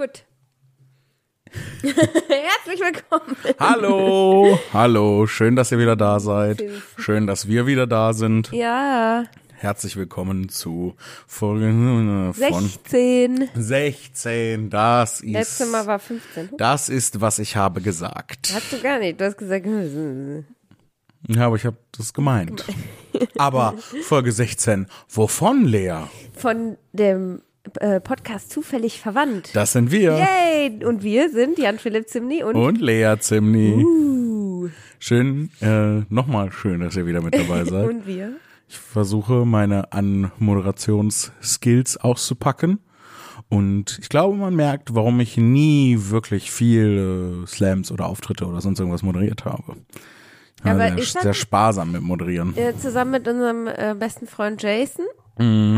Gut. Herzlich willkommen. Hallo, hallo, schön, dass ihr wieder da seid. Schön, dass wir wieder da sind. Ja, Herzlich willkommen zu Folge äh, von 16. 16. Das ist, Letztes Mal war 15. das ist, was ich habe gesagt. Hast du gar nicht. Du hast gesagt, Ja, aber ich habe das gemeint. Aber Folge 16, wovon, Lea? von dem äh, Podcast zufällig verwandt. Das sind wir. Yay! Und wir sind Jan-Philipp Zimni und, Und Lea Zimni. uh, Schön, äh, nochmal schön, dass ihr wieder mit dabei seid. und wir. Ich versuche meine Anmoderationsskills auszupacken. Und ich glaube, man merkt, warum ich nie wirklich viel äh, Slams oder Auftritte oder sonst irgendwas moderiert habe. Ich war Aber sehr, das- sehr sparsam mit Moderieren. Äh, zusammen mit unserem äh, besten Freund Jason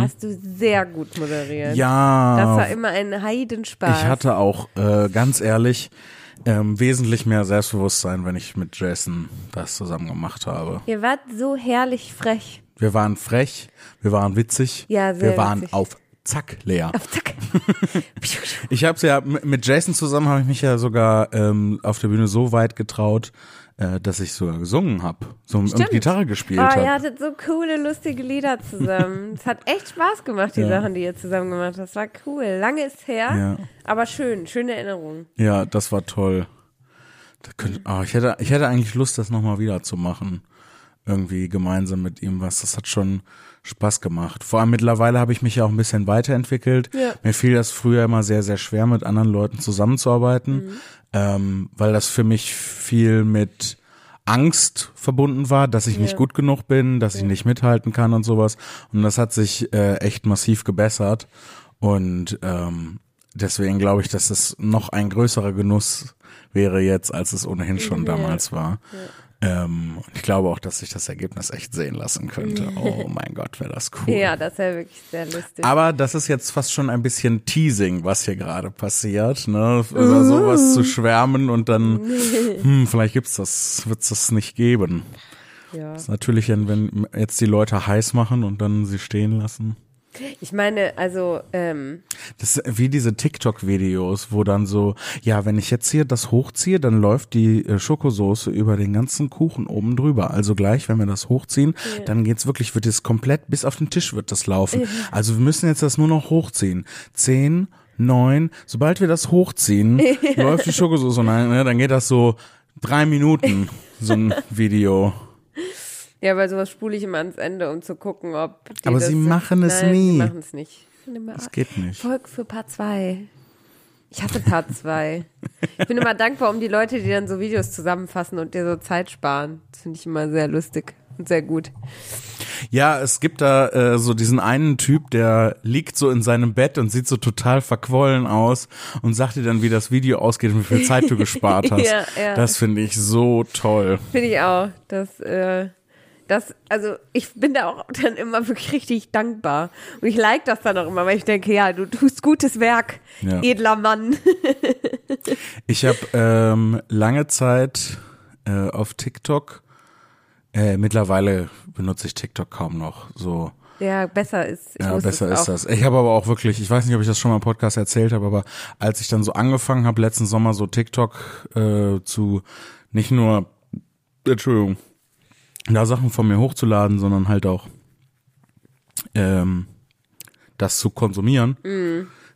hast du sehr gut moderiert. Das Mhm. Ja, war immer ein Heidenspaß. ich hatte auch, äh, ganz ehrlich, ähm, wesentlich mehr Selbstbewusstsein, wenn ich mit Jason das zusammen gemacht habe. Ihr wart so herrlich frech. Wir waren frech, wir waren witzig, Ja, sehr wir waren witzig. auf Zack, Lea. Zack. Ich habe ja mit Jason zusammen habe ich mich ja sogar ähm, auf der Bühne so weit getraut, äh, dass ich sogar gesungen habe, so und. Gitarre gespielt Oh, habe. ihr hattet so coole, lustige Lieder zusammen. es hat echt Spaß gemacht, die Ja. Sachen, die ihr zusammen gemacht habt. Das war cool. Lange ist her, Ja. aber schön. Schöne Erinnerung. Ja, das war toll. Das könnte, oh, ich hätte, ich hätte eigentlich Lust, das nochmal wieder zu machen. Irgendwie gemeinsam mit ihm was. Das hat schon Spaß gemacht. Vor allem mittlerweile habe ich mich ja auch ein bisschen weiterentwickelt. Ja. Mir fiel das früher immer sehr, sehr schwer, mit anderen Leuten zusammenzuarbeiten, ähm, weil das für mich viel mit Angst verbunden war, dass ich nicht gut genug bin, dass ich nicht mithalten kann und sowas. Und das hat sich äh, echt massiv gebessert. Und ähm, deswegen glaube ich, dass es noch ein größerer Genuss wäre jetzt, als es ohnehin schon Ja. damals war. Ähm, ich glaube auch, dass sich das Ergebnis echt sehen lassen könnte. Oh mein Gott, wäre das cool. Ja, das wäre wirklich sehr lustig. Aber das ist jetzt fast schon ein bisschen Teasing, was hier gerade passiert, ne? Über sowas zu schwärmen und dann, hm, vielleicht gibt's das, wird's das nicht geben. ja. Das ist natürlich, wenn jetzt die Leute heiß machen und dann sie stehen lassen. Ich meine, also, ähm, Das ist wie diese TikTok-Videos, wo dann so, ja, wenn ich jetzt hier das hochziehe, dann läuft die äh, Schokosoße über den ganzen Kuchen oben drüber. Also gleich, wenn wir das hochziehen, dann geht's wirklich, wird es komplett bis auf den Tisch wird das laufen. Also wir müssen jetzt das nur noch hochziehen. Zehn, neun, sobald wir das hochziehen, läuft die Schokosoße und dann, ne, dann geht das so drei Minuten, so ein Video. Ja, weil sowas spule ich immer ans Ende, um zu gucken, ob die Aber das sie machen es Nein, nie. sie machen es nicht. Das geht nicht. Volk für Part 2. Ich hasse Part 2. ich bin immer dankbar um die Leute, die dann so Videos zusammenfassen und dir so Zeit sparen. Das finde ich immer sehr lustig und sehr gut. Ja, es gibt da äh, so diesen einen Typ, der liegt so in seinem Bett und sieht so total verquollen aus und sagt dir dann, wie das Video ausgeht und wie viel Zeit du gespart hast. Ja, ja. Das finde ich so toll. Finde ich auch. Das, äh, das, also ich bin da auch dann immer wirklich richtig dankbar. Und ich like das dann auch immer, weil ich denke, ja, du tust gutes Werk, Ja. edler Mann. Ich habe ähm, lange Zeit äh, auf TikTok, äh, mittlerweile benutze ich TikTok kaum noch so. ja, besser ist. Ich Ja, besser es ist das. Ich habe aber auch wirklich, ich weiß nicht, ob ich das schon mal im Podcast erzählt habe, aber als ich dann so angefangen habe, letzten Sommer so TikTok äh, zu nicht nur, Entschuldigung, da Sachen von mir hochzuladen, sondern halt auch ähm, das zu konsumieren.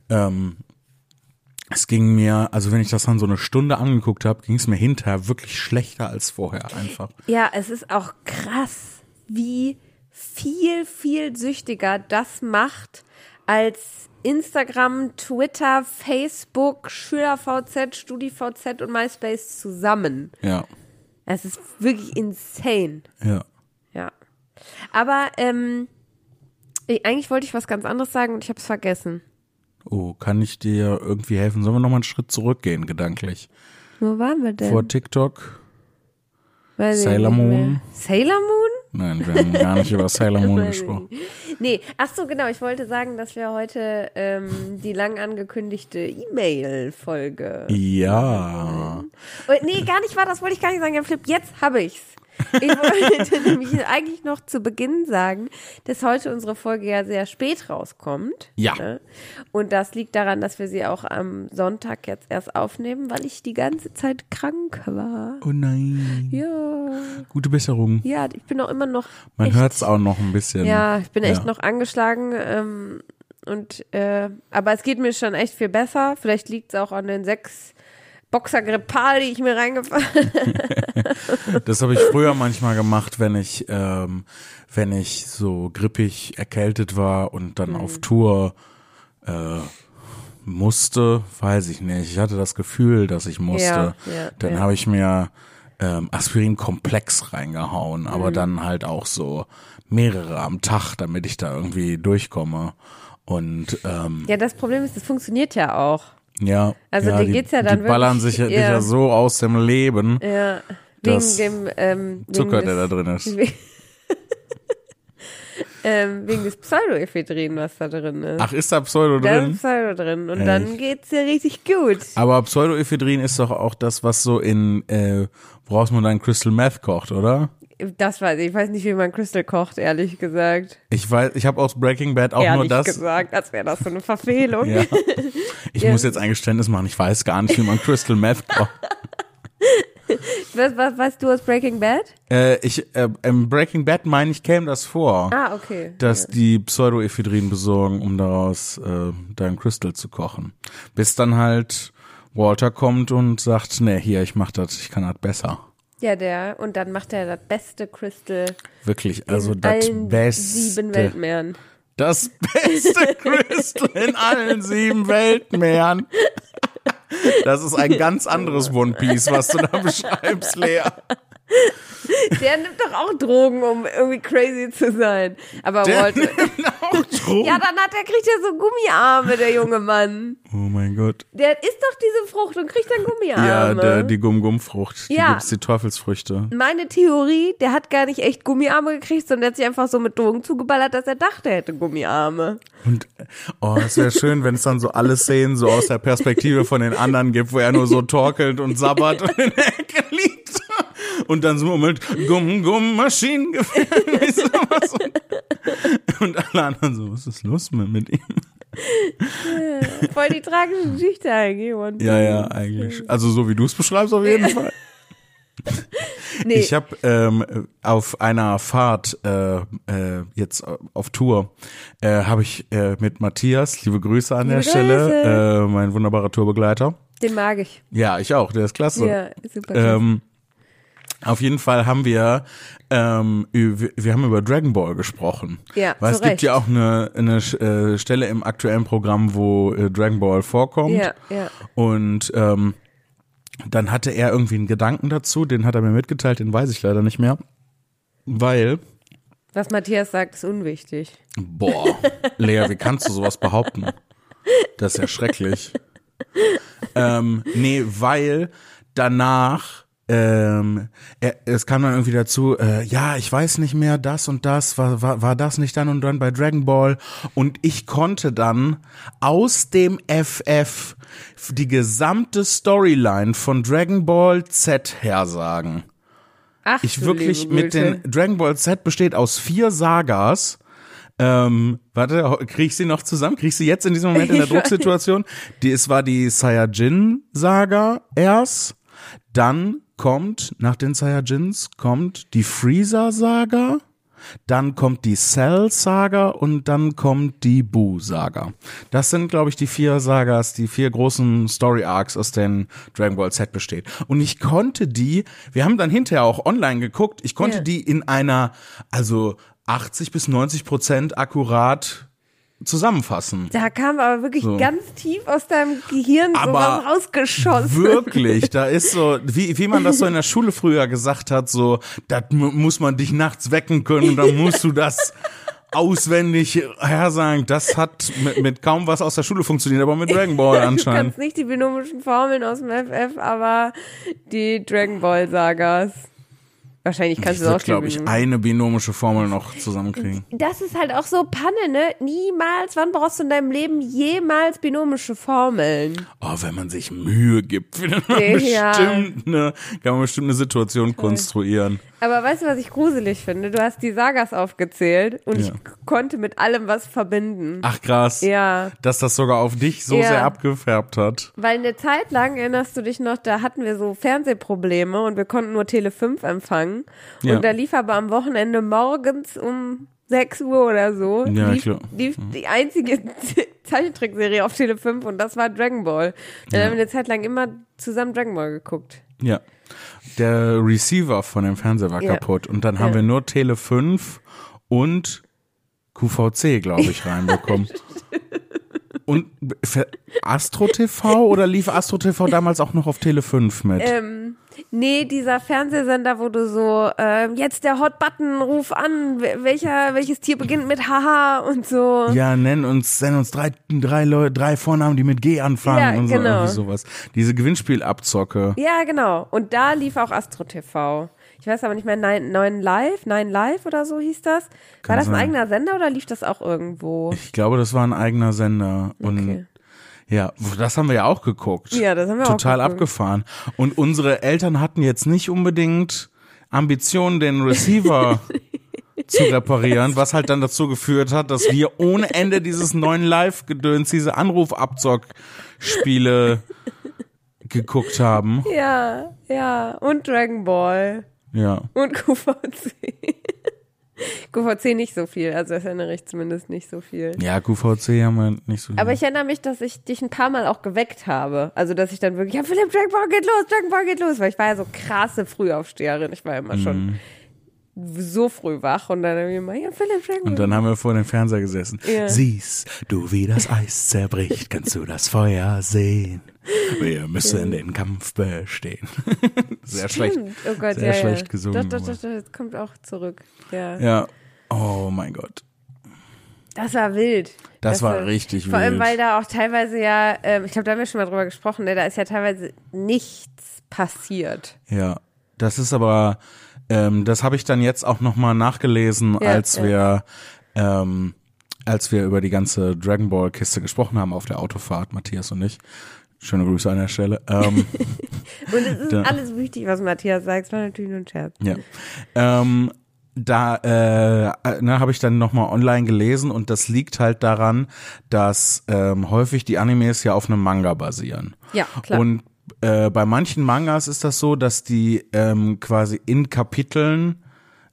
Ähm, es ging mir, also wenn ich das dann so eine Stunde angeguckt habe, ging es mir hinterher wirklich schlechter als vorher einfach. Ja, es ist auch krass, wie viel, viel süchtiger das macht als Instagram, Twitter, Facebook, SchülerVZ, StudiVZ und MySpace zusammen. Ja, Es ist wirklich insane. ja. Ja. Aber ähm, ich, eigentlich wollte ich was ganz anderes sagen und ich habe es vergessen. Oh, kann ich dir irgendwie helfen? Sollen wir noch mal einen Schritt zurückgehen, gedanklich? Wo waren wir denn? Vor TikTok? Weiß Sailor. Moon? Sailor Moon? Nein, wir haben gar nicht über Sailor Moon gesprochen. Nee, ach so, genau. Ich wollte sagen, dass wir heute ähm, die lang angekündigte E-Mail-Folge. Ja. Oh, nee, gar nicht war das, wollte ich gar nicht sagen. Ja, Flip, jetzt habe ich's. Ich wollte nämlich eigentlich noch zu Beginn sagen, dass heute unsere Folge ja sehr spät rauskommt. Ja. Ne? Und das liegt daran, dass wir sie auch am Sonntag jetzt erst aufnehmen, weil ich die ganze Zeit krank war. Oh nein. Ja, Gute Besserung. ja, ich bin auch immer noch. Man echt, hört es auch noch ein bisschen. Ja, ich bin echt Ja. noch angeschlagen. Ähm, und äh, aber es geht mir schon echt viel besser. Vielleicht liegt es auch an den sechs Boxer die ich mir reingefahren Das habe ich früher manchmal gemacht, wenn ich, ähm, wenn ich so grippig erkältet war und dann Mhm. auf Tour äh, musste, weiß ich nicht. Ich hatte das Gefühl, dass ich musste. Ja, ja, dann ja. habe ich mir ähm, Aspirin-Komplex reingehauen, Mhm. aber dann halt auch so mehrere am Tag, damit ich da irgendwie durchkomme. Und ähm, Ja, das Problem ist, das funktioniert ja auch. Ja, Also ja, die, geht's ja dann die ballern wirklich- sich ja, ja. ja so aus dem Leben. Ja. Wegen dem ähm, wegen Zucker, des, der da drin ist. ähm, wegen des Pseudoephedrin, was da drin ist. Ach, ist da Pseudo da drin? ist Pseudo drin. Und Echt? dann geht's dir richtig gut. Aber Pseudoephedrin ist doch auch das, was so in, äh, woraus man dann Crystal Meth kocht, oder? Das weiß ich. Ich weiß nicht, wie man Crystal kocht, ehrlich gesagt. Ich weiß, ich habe aus Breaking Bad auch ehrlich nur das. gesagt, als wäre das so eine Verfehlung. Ja. Ich Ja. muss jetzt ein Geständnis machen, ich weiß gar nicht, wie man Crystal Meth kocht. Was, was weißt du aus Breaking Bad? Äh, ich, äh, im Breaking Bad meine ich, käme das vor, Ah, okay. dass die Pseudoephedrin besorgen, um daraus äh, dein Crystal zu kochen. Bis dann halt Walter kommt und sagt, nee, hier, ich mach das, ich kann das besser. Ja, der. Und dann macht er das beste Crystal Wirklich, also in das allen Beste. sieben Weltmeeren. Das beste Crystal in allen sieben Weltmeeren. Das ist ein ganz anderes One Piece, was du da beschreibst, Lea. Der nimmt doch auch Drogen, um irgendwie crazy zu sein. Aber Der Walter. nimmt auch Drogen. Ja, dann hat er, kriegt er so Gummiarme, der junge Mann. Oh mein Gott. Der isst doch diese Frucht und kriegt dann Ja, Gummiarme. der, die Gum-Gum-Frucht. Die Ja. gibt's, die Teufelsfrüchte. Meine Theorie, der hat gar nicht echt Gummiarme gekriegt, sondern der hat sich einfach so mit Drogen zugeballert, dass er dachte, er hätte Gummiarme. Und, oh, es wäre schön, wenn es dann so alle Szenen so aus der Perspektive von den anderen gibt, wo er nur so torkelt und sabbert und in der Ecke liegt. Und dann so mit Gumm, Gumm, Maschinengewehr. weißt du, was? Und, und alle anderen so, was ist los mit, mit ihm? Voll die tragische Geschichte eigentlich. One Ja, ja, eigentlich. Also so wie du es beschreibst, auf jeden Fall. Nee, Ich habe ähm, auf einer Fahrt äh, äh, jetzt auf Tour äh, habe ich äh, mit Matthias, liebe Grüße an Liebe der Stelle, äh, mein wunderbarer Tourbegleiter. den mag ich. Ja, ich auch, der ist klasse. Ja, super. Ähm, auf jeden Fall haben wir, ähm, wir haben über Dragon Ball gesprochen. Ja, Weil es gibt Recht. ja auch eine, eine äh, Stelle im aktuellen Programm, wo äh, Dragon Ball vorkommt. ja, ja. Und ähm, dann hatte er irgendwie einen Gedanken dazu, den hat er mir mitgeteilt, den weiß ich leider nicht mehr. Weil, Was Matthias sagt, ist unwichtig. boah, Lea, wie kannst du sowas behaupten? Das ist ja schrecklich. Ähm, nee, weil danach ähm, er, es kam dann irgendwie dazu, äh, ja, ich weiß nicht mehr, das und das, war, war, war das nicht dann und dann bei Dragon Ball und ich konnte dann aus dem FF die gesamte Storyline von Dragon Ball Z hersagen. Ach, Ich wirklich mit den Dragon Ball Z besteht aus vier Sagas. Ähm, warte, krieg ich sie noch zusammen? Krieg ich sie jetzt in diesem Moment in der. Drucksituation? Die, es war die Saiyajin-Saga erst, dann kommt, nach den Saiyajins, kommt die Freezer-Saga, dann kommt die Cell-Saga und dann kommt die Boo-Saga. Das sind, glaube ich, die vier Sagas, die vier großen Story-Arcs, aus denen Dragon Ball Z besteht. Und ich konnte die, wir haben dann hinterher auch online geguckt, ich konnte Ja. die in einer, also 80 bis 90 Prozent akkurat zusammenfassen. Da kam aber wirklich So. ganz tief aus deinem Gehirn Aber sowas rausgeschossen. Wirklich, da ist so, wie, wie man das so in der Schule früher gesagt hat, so, das mu- muss man dich nachts wecken können dann musst du das auswendig hersagen. Das hat mit, mit kaum was aus der Schule funktioniert, aber mit Dragon Ball Du anscheinend. kannst nicht die binomischen Formeln aus dem FF, aber die Dragon Ball Sagas. Wahrscheinlich kannst du es auch glaube ich, eine binomische Formel noch zusammenkriegen. Das ist halt auch so Panne, ne? Niemals, wann brauchst du in deinem Leben jemals binomische Formeln? Oh, wenn man sich Mühe gibt, findet man Ja. bestimmt eine, kann man bestimmt eine Situation konstruieren. Aber weißt du, was ich gruselig finde? Du hast die Sagas aufgezählt und Ja. ich konnte mit allem was verbinden. Ach krass. Ja. Dass das sogar auf dich so Ja. sehr abgefärbt hat. Weil eine Zeit lang, erinnerst du dich noch, da hatten wir so Fernsehprobleme und wir konnten nur Tele 5 empfangen. Ja. Und da lief aber am Wochenende morgens um 6 Uhr oder so, Ja, lief, klar. lief die einzige Zeichentrickserie auf Tele 5 und das war Dragon Ball. Dann haben wir eine Zeit lang immer zusammen Dragon Ball geguckt. Ja. Der Receiver von dem Fernseher war Ja. kaputt. Und dann haben Ja. wir nur Tele 5 und QVC, glaube ich, reinbekommen. Und Astro TV oder lief Astro TV damals auch noch auf Tele 5 mit? Ähm, nee, dieser Fernsehsender, wo du so, ähm, jetzt der Hot Button, ruf an, wel- welcher, welches Tier beginnt mit Haha und so. ja, nenn uns, nenn uns drei, drei Leute, drei Vornamen, die mit G anfangen Ja, und so, genau. sowas. Diese Gewinnspielabzocke. Ja, genau. Und da lief auch Astro TV. Ich weiß aber nicht mehr, Nein, Neun Live, Nein Live oder so hieß das. Kann War das ein sein. eigener Sender oder lief das auch irgendwo? Ich glaube, das war ein eigener Sender. Und Okay. Ja, das haben wir ja auch geguckt. Ja, das haben wir auch Total abgefahren. Und unsere Eltern hatten jetzt nicht unbedingt Ambitionen, den Receiver zu reparieren, was halt dann dazu geführt hat, dass wir ohne Ende dieses neuen Live-Gedöns, diese Anrufabzock-Spiele geguckt haben. Ja, ja. Und Dragon Ball. Ja. Und QVC. QVC nicht so viel, also das erinnere ich zumindest nicht so viel. Ja, QVC haben wir nicht so. Aber ich erinnere mich, dass ich dich ein paar Mal auch geweckt habe. Also, dass ich dann wirklich, ja, Philipp, Dragon Ball geht los, Dragon Ball geht los. Weil ich war ja so krasse Frühaufsteherin. Ich war immer schon so früh wach und dann habe ich immer, ja, Philipp, Ball. Und dann haben wir vor dem Fernseher gesessen. Ja. Siehst du, wie das Eis zerbricht, kannst du das Feuer sehen. Wir müssen den Kampf bestehen. Sehr schlecht. Stimmt. Oh Gott, sehr ja, schlecht ja. gesungen, Doch, doch, doch, doch, das kommt auch zurück. Ja. Ja. Oh mein Gott. Das war wild. Das war richtig Vor allem, wild. weil da auch teilweise ja, ähm, ich glaube, da haben wir schon mal drüber gesprochen, ne, da ist ja teilweise nichts passiert. Ja. Das ist aber, ähm, das habe ich dann jetzt auch nochmal nachgelesen, Ja, als ja. wir, ähm, als wir über die ganze Dragon Ball Kiste gesprochen haben auf der Autofahrt, Matthias und ich. Schöne Grüße an der Stelle. Ähm, Und es ist Da- alles wichtig, was Matthias sagt, es war natürlich nur ein Scherz. Ja. Ähm, da äh, ne, habe ich dann nochmal online gelesen und das liegt halt daran, dass ähm, häufig die Animes ja auf einem Manga basieren. Ja, klar. Und äh, bei manchen Mangas ist das so, dass die ähm, quasi in Kapiteln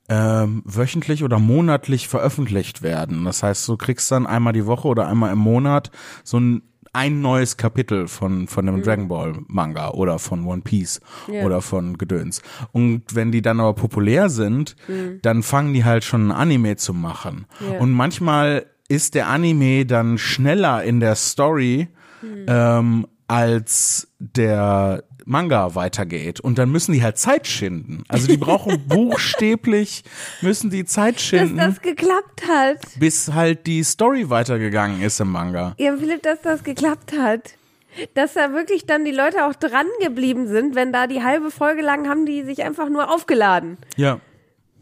ähm, wöchentlich oder monatlich veröffentlicht werden. Das heißt, du kriegst dann einmal die Woche oder einmal im Monat so ein ein neues Kapitel von von einem Dragon Ball Manga oder von One Piece Mhm. Ja. oder von Gedöns. Und wenn die dann aber populär sind, Mhm. dann fangen die halt schon ein Anime zu machen. Ja. Und manchmal ist der Anime dann schneller in der Story Mhm. ähm, als der Manga weitergeht. Und dann müssen die halt Zeit schinden. Also die brauchen buchstäblich, müssen die Zeit Dass schinden, das geklappt hat. bis halt die Story weitergegangen ist im Manga. Ja, Philipp, dass das geklappt hat. Dass da wirklich dann die Leute auch dran geblieben sind, wenn da die halbe Folge lang haben die sich einfach nur aufgeladen. Ja.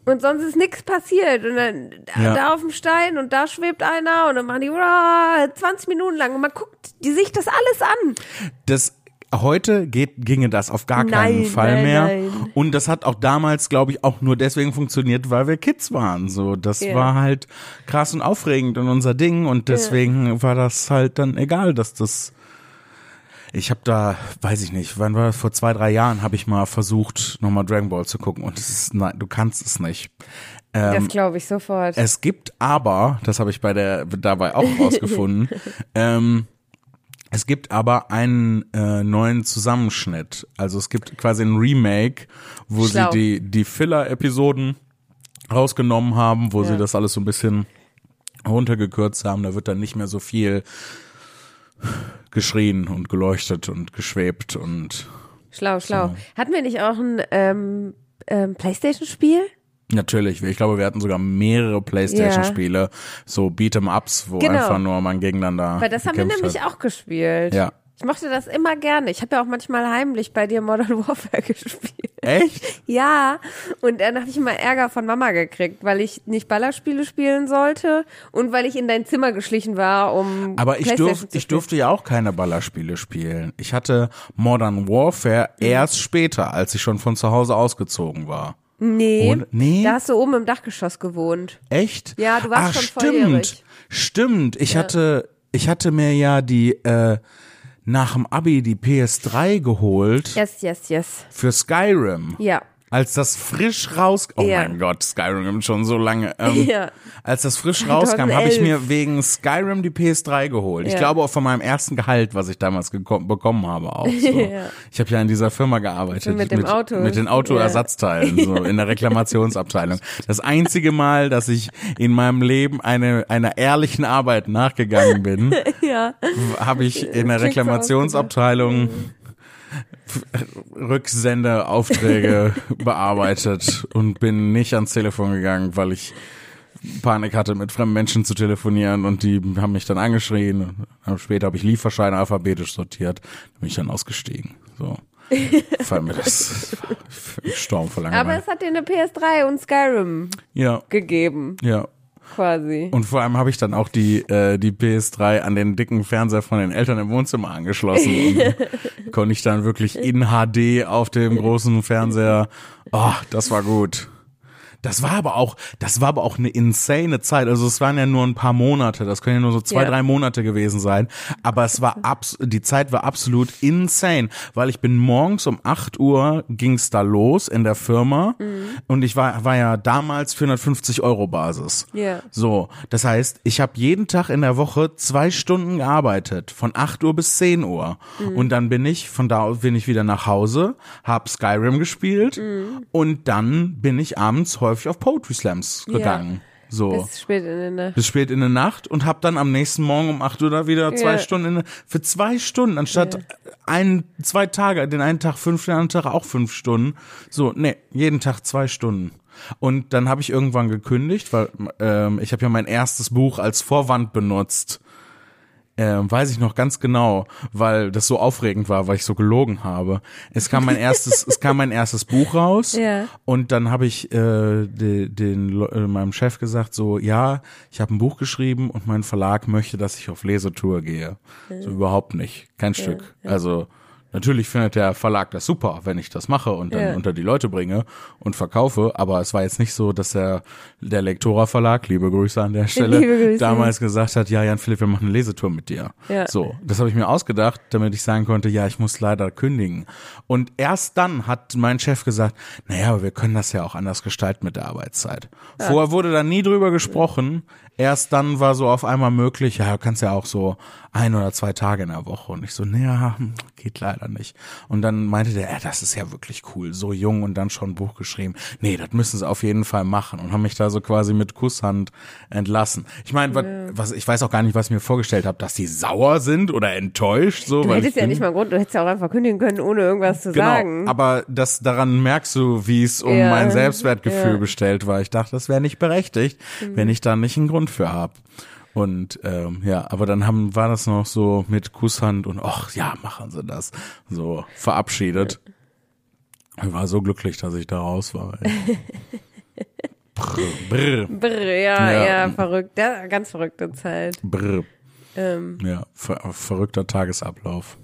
Und sonst ist nichts passiert. Und dann Ja. da auf dem Stein und da schwebt einer und dann machen die uah, 20 Minuten lang und man guckt die sich das alles an. Das heute geht, ginge das auf gar keinen Nein, Fall nein, mehr. nein. Und das hat auch damals, glaube ich, auch nur deswegen funktioniert, weil wir Kids waren. So, das Ja. war halt krass und aufregend und unser Ding. Und deswegen war das halt dann egal, dass das. Ich habe da, weiß ich nicht, wann war das? Vor zwei, drei Jahren habe ich mal versucht, nochmal Dragon Ball zu gucken. Und es ist, nein, du kannst es nicht. das Ähm, glaube ich sofort. es gibt aber, das habe ich bei der dabei auch rausgefunden, ähm, es gibt aber einen äh, neuen Zusammenschnitt. Also es gibt quasi ein Remake, wo Schlau. sie die, die Filler-Episoden rausgenommen haben, wo Ja. sie das alles so ein bisschen runtergekürzt haben. Da wird dann nicht mehr so viel geschrien und geleuchtet und geschwebt und Schlau, schlau. Hatten wir nicht auch ein ähm, ähm, Playstation-Spiel? Natürlich, ich glaube, wir hatten sogar mehrere Playstation-Spiele, so Beat'em-Ups, wo Genau. einfach nur man gegeneinander Weil das haben wir nämlich hat. auch gespielt. Ja. Ich mochte das immer gerne. Ich habe ja auch manchmal heimlich bei dir Modern Warfare gespielt. Echt? Ja, und dann habe ich immer Ärger von Mama gekriegt, weil ich nicht Ballerspiele spielen sollte und weil ich in dein Zimmer geschlichen war, um Aber ich, durf, ich durfte ja auch keine Ballerspiele spielen. Ich hatte Modern Warfare Mhm. erst später, als ich schon von zu Hause ausgezogen war. Nee, Oder? Nee? da hast du oben im Dachgeschoss gewohnt. Echt? Ja, du warst Ach, schon stimmt. volljährig. Stimmt. Ich hatte, ich hatte mir ja die, äh, nach dem Abi die PS3 geholt Yes, yes, yes. für Skyrim. Ja. Als das frisch raus, oh Ja. mein Gott, Skyrim schon so lange. Ähm, Ja. Als das frisch rauskam, habe ich 2011. mir wegen Skyrim die PS3 geholt. Ich Ja. glaube auch von meinem ersten Gehalt, was ich damals bekommen habe auch. So. Ich habe ja in dieser Firma gearbeitet Mit dem Auto. mit den Autoersatzteilen so in der Reklamationsabteilung. Das einzige Mal, dass ich in meinem Leben eine einer ehrlichen Arbeit nachgegangen bin, Ja. habe ich in der Reklamationsabteilung Rücksendeaufträge bearbeitet und bin nicht ans Telefon gegangen, weil ich Panik hatte, mit fremden Menschen zu telefonieren und die haben mich dann angeschrien. Später habe ich Lieferscheine alphabetisch sortiert, da bin ich dann ausgestiegen. So. Weil mir das Sturm Aber verlangt. es hat dir eine PS3 und Skyrim Ja, gegeben, ja. Quasi. Und vor allem habe ich dann auch die, äh, die PS3 an den dicken Fernseher von den Eltern im Wohnzimmer angeschlossen. Und konnte ich dann wirklich in HD auf dem großen Fernseher. Oh, das war gut. Das war aber auch, das war aber auch eine insane Zeit. Also es waren ja nur ein paar Monate. Das können ja nur so zwei, Ja. drei Monate gewesen sein. Aber es war abs die Zeit war absolut insane, weil ich bin morgens um 8 Uhr ging's da los in der Firma und ich war, war ja damals 450 Euro Basis. Ja. So, das heißt, ich habe jeden Tag in der Woche zwei Stunden gearbeitet, von 8 Uhr bis 10 Uhr. Und dann bin ich, von da bin ich wieder nach Hause, hab Skyrim gespielt und dann bin ich abends häufig auf Poetry Slams Ja. gegangen. So. Bis spät in den Nacht. bis spät in der Nacht und hab dann am nächsten Morgen um 8 Uhr da wieder zwei Ja. Stunden in, für zwei Stunden anstatt ein zwei Tage den einen Tag fünf den anderen Tag auch fünf Stunden so nee jeden Tag zwei Stunden und dann habe ich irgendwann gekündigt weil ähm, ich habe ja mein erstes Buch als Vorwand benutzt ähm, weiß ich noch ganz genau, weil das so aufregend war, weil ich so gelogen habe. Es kam mein erstes, es kam mein erstes Buch raus Ja. und dann habe ich äh, de, den Le- äh, meinem Chef gesagt so, ja, ich habe ein Buch geschrieben und mein Verlag möchte, dass ich auf Lesetour gehe. So überhaupt nicht, kein Stück. Also Natürlich findet der Verlag das super, wenn ich das mache und dann Ja. unter die Leute bringe und verkaufe, aber es war jetzt nicht so, dass der, der Lektora Verlag, liebe Grüße an der Stelle, damals gesagt hat, ja, Jan Philipp, wir machen eine Lesetour mit dir. Ja. So, das habe ich mir ausgedacht, damit ich sagen konnte, ja, ich muss leider kündigen. Und erst dann hat mein Chef gesagt, naja, aber wir können das ja auch anders gestalten mit der Arbeitszeit. Vorher wurde da nie drüber gesprochen. Erst dann war so auf einmal möglich, ja, du kannst ja auch so ein oder zwei Tage in der Woche. Und ich so, naja, geht leider nicht. Und dann meinte der, ja, das ist ja wirklich cool, so jung und dann schon ein Buch geschrieben. Nee, das müssen sie auf jeden Fall machen. Und haben mich da so quasi mit Kusshand entlassen. Ich meine, was, was, ich weiß auch gar nicht, was ich mir vorgestellt habe, dass die sauer sind oder enttäuscht. So, Du hättest ja bin- nicht mal Grund, du hättest ja auch einfach kündigen können, ohne irgendwas zu Genau, sagen. aber das daran merkst du, wie es um Ja, mein Selbstwertgefühl ja. Mhm. bestellt war. Ich dachte, das wäre nicht berechtigt, wenn ich da nicht einen Grund für habe. Und ähm, ja, aber dann haben war das noch so mit Kusshand und ach ja, machen Sie das. So verabschiedet. Ich war so glücklich, dass ich da raus war. Brr, brr, Brr, ja, Ja. ja, verrückt. Ja, ganz verrückte Zeit. brr. Ähm, Ja, ver verrückter Tagesablauf.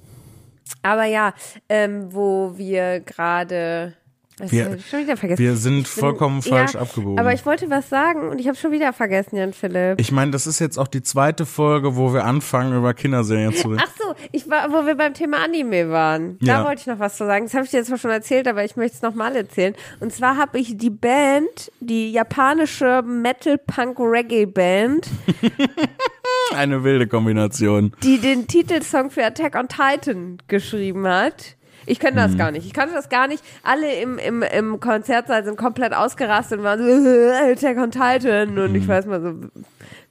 aber ja, ähm, wo wir gerade. Was Wir- schon wieder vergessen. Wir sind bin- vollkommen falsch ja, abgebogen. Aber ich wollte was sagen und ich habe schon wieder vergessen, Jan Philipp. Ich meine, das ist jetzt auch die zweite Folge, wo wir anfangen, über Kinderserien zu reden. Ach so, ich war, wo wir beim Thema Anime waren. Da Ja. wollte ich noch was zu sagen. Das habe ich dir jetzt zwar schon erzählt, aber ich möchte es nochmal erzählen. Und zwar habe ich die Band, die japanische Metal-Punk-Reggae-Band, Eine wilde Kombination. die den Titelsong für Attack on Titan geschrieben hat. Ich könnte das gar nicht. Ich kannte das gar nicht. Alle im, im, im Konzertsaal sind komplett ausgerastet und waren so, Attack on Titan. Und ich weiß mal so,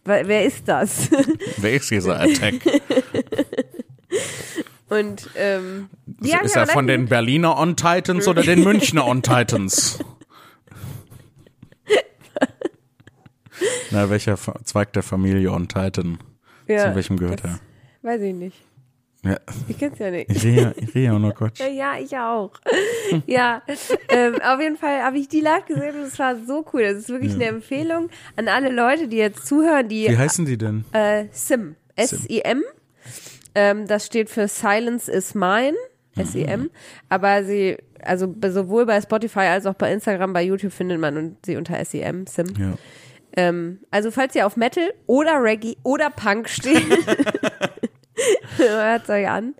wer ist das? Wer ist dieser Attack? Und ähm, ist ja er von den Berliner On Titans oder den Münchner On Titans? Na, welcher Zweig der Familie On Titan? ja, Zu welchem gehört er? Weiß ich nicht. Ja, Ich kenn's ja nicht. ich rede ja, ja nur Quatsch. Ja, ich auch. ja, ähm, auf jeden Fall habe ich die live gesehen und es war so cool. Das ist wirklich eine Empfehlung an alle Leute, die jetzt zuhören, die Wie heißen die denn? äh, SIM, S-I-M. Ähm, das steht für Silence is Mine. S-E-M. Aber sie, also sowohl bei Spotify als auch bei Instagram, bei YouTube findet man sie unter S-E-M, Sim. Ja. Ähm, also falls ihr auf Metal oder Reggae oder Punk steht, hört euch an.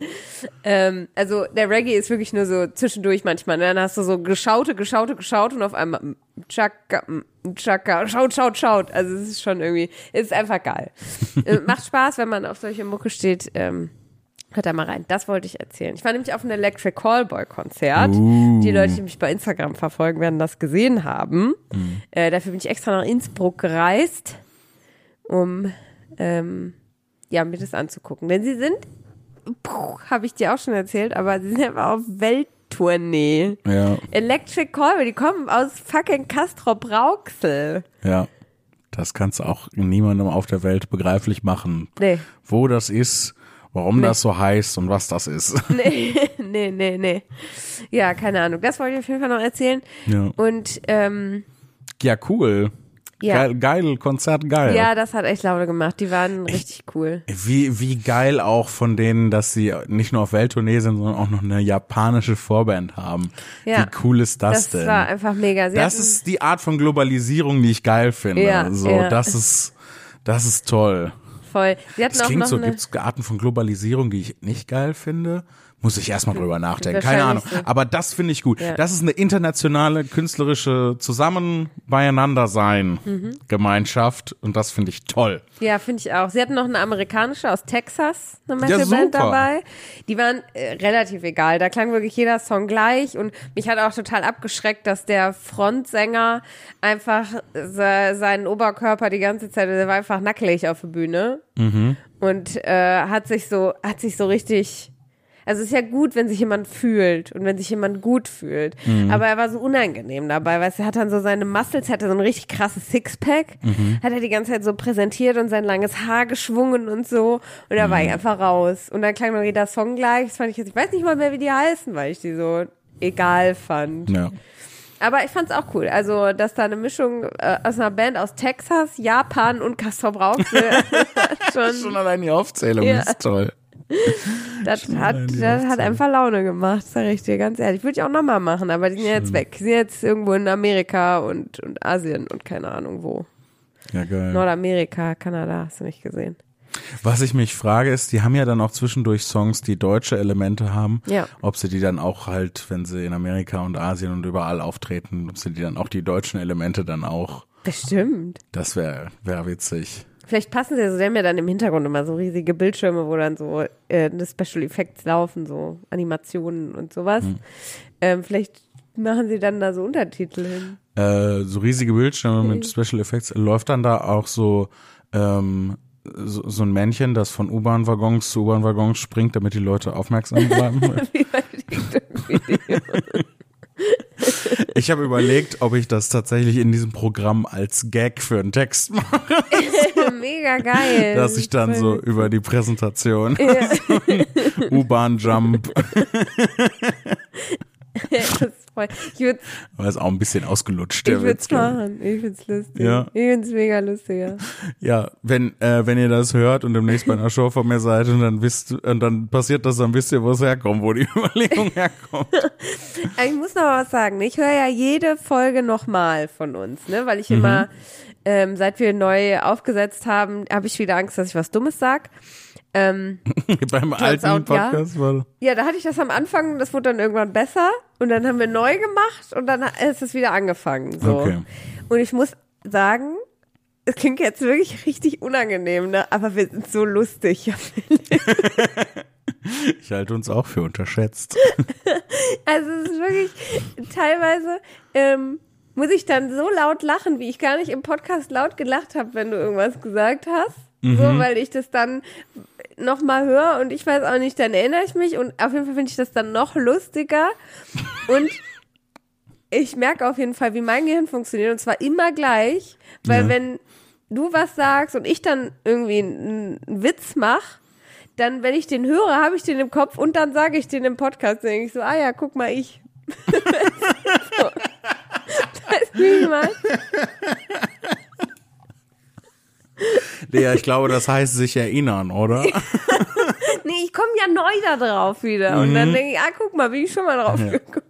Ähm, also der Reggae ist wirklich nur so zwischendurch manchmal. Ne? Dann hast du so geschaute, geschaute, geschaut und auf einmal mm, Chaka, mm, Chaka, schaut, schaut, schaut. Also es ist schon irgendwie, es ist einfach geil. Äh, Macht Spaß, wenn man auf solche Mucke steht. Ähm, Hört da mal rein. Das wollte ich erzählen. Ich war nämlich auf einem Electric Callboy Konzert. Uh. Die Leute, die mich bei Instagram verfolgen, werden das gesehen haben. Äh, dafür bin ich extra nach Innsbruck gereist, um ähm, ja mir das anzugucken. Denn sie sind, habe ich dir auch schon erzählt, aber sie sind einfach auf Welttournee. Ja, Electric Callboy, die kommen aus fucking Castrop Rauxel. ja. Das kannst du auch niemandem auf der Welt begreiflich machen. Nee. Wo das ist, warum das so heißt und was das ist. Nee, nee, nee, nee. Ja, keine Ahnung. Das wollte ich auf jeden Fall noch erzählen. Ja, Und ähm, ja cool. Ja. Geil, geil, Konzert geil. Ja, das hat echt Laune gemacht. Die waren richtig cool. Wie, wie geil auch von denen, dass sie nicht nur auf Welttournee sind, sondern auch noch eine japanische Vorband haben. Ja. Wie cool ist das, Das denn? war einfach mega. Sie das ist die Art von Globalisierung, die ich geil finde. Ja, so, ja. das ist, das ist toll. voll. Sie hatten Das auch klingt noch so, gibt es Arten von Globalisierung, die ich nicht geil finde? Muss ich erstmal drüber nachdenken. Keine Ahnung. Aber das finde ich gut. Ja. Das ist eine internationale künstlerische Zusammen beieinander sein Mhm. Gemeinschaft und das finde ich toll. ja, finde ich auch. Sie hatten noch eine amerikanische aus Texas, eine Ja, Metalband super. dabei. Die waren äh, relativ egal. Da klang wirklich jeder Song gleich und mich hat auch total abgeschreckt, dass der Frontsänger einfach se seinen Oberkörper die ganze Zeit, der war einfach nackelig auf der Bühne Mhm. und äh, hat sich so, hat sich so richtig Also es ist ja gut, wenn sich jemand fühlt und wenn sich jemand gut fühlt. Mhm. Aber er war so unangenehm dabei, weil er hat dann so seine Muscles, hatte so ein richtig krasses Sixpack, Mhm. hat er die ganze Zeit so präsentiert und sein langes Haar geschwungen und so. Und da war Mhm. ich einfach raus. Und dann klang noch jeder Song gleich. Das fand ich jetzt, ich weiß nicht mal mehr, wie die heißen, weil ich die so egal fand. Ja. Aber ich fand's auch cool. Also, dass da eine Mischung äh, aus einer Band aus Texas, Japan und Castrop Rauxel schon, Schon allein die Aufzählung Ja. ist toll. das hat, das hat einfach Laune gemacht, sag ich dir ganz ehrlich. Würde ich auch nochmal machen, aber die sind jetzt weg. Die sind jetzt irgendwo in Amerika und, und Asien und keine Ahnung wo. Ja, geil. Nordamerika, Kanada, hast du nicht gesehen. Was ich mich frage ist, die haben ja dann auch zwischendurch Songs, die deutsche Elemente haben. Ja. Ob sie die dann auch halt, wenn sie in Amerika und Asien und überall auftreten, ob sie die dann auch die deutschen Elemente dann auch, Bestimmt. das wäre wär witzig. Vielleicht passen sie, also die haben ja dann im Hintergrund immer so riesige Bildschirme, wo dann so äh, eine Special Effects laufen, so Animationen und sowas. Hm. Ähm, vielleicht machen sie dann da so Untertitel hin. Äh, so riesige Bildschirme mit Special Effects. Läuft dann da auch so, ähm, so, so ein Männchen, das von U-Bahn-Waggons zu U-Bahn-Waggons springt, damit die Leute aufmerksam bleiben? Wie bei TikTok-Video. Ich habe überlegt, ob ich das tatsächlich in diesem Programm als Gag für einen Text mache, Mega geil. dass ich dann so über die Präsentation U-Bahn-Jump, das ist voll. Ich würde weil es auch ein bisschen ausgelutscht, ich glaub ich. machen. Ich find's lustig. Ja. Ich find's mega lustig, ja. Ja, wenn, äh, wenn ihr das hört und demnächst bei einer Show von mir seid und dann wisst, und dann passiert das, dann wisst ihr, wo es herkommt, wo die Überlegung herkommt. Aber Ich muss noch was sagen. Ich höre ja jede Folge nochmal von uns, ne? Weil ich immer, ähm, seit wir neu aufgesetzt haben, habe ich wieder Angst, dass ich was Dummes sag. Ähm, Beim alten out, ja. Podcast war ja, da hatte ich das am Anfang, das wurde dann irgendwann besser und dann haben wir neu gemacht und dann ist es wieder angefangen. So. Okay. Und ich muss sagen, es klingt jetzt wirklich richtig unangenehm, ne? Aber wir sind so lustig. Ich halte uns auch für unterschätzt. Also es ist wirklich teilweise ähm, muss ich dann so laut lachen, wie ich gar nicht im Podcast laut gelacht habe, wenn du irgendwas gesagt hast. So, weil ich das dann nochmal höre und ich weiß auch nicht, dann erinnere ich mich und auf jeden Fall finde ich das dann noch lustiger und ich merke auf jeden Fall, wie mein Gehirn funktioniert und zwar immer gleich, weil Ja. wenn du was sagst und ich dann irgendwie einen Witz mache, dann, wenn ich den höre, habe ich den im Kopf und dann sage ich den im Podcast, denke ich so, ah ja, guck mal, ich. so. Weißt du, wie Ja, ich glaube, das heißt sich erinnern, oder? Nee, ich komme ja neu da drauf wieder. Und Mhm. dann denke ich, ah, guck mal, bin ich schon mal drauf gekommen.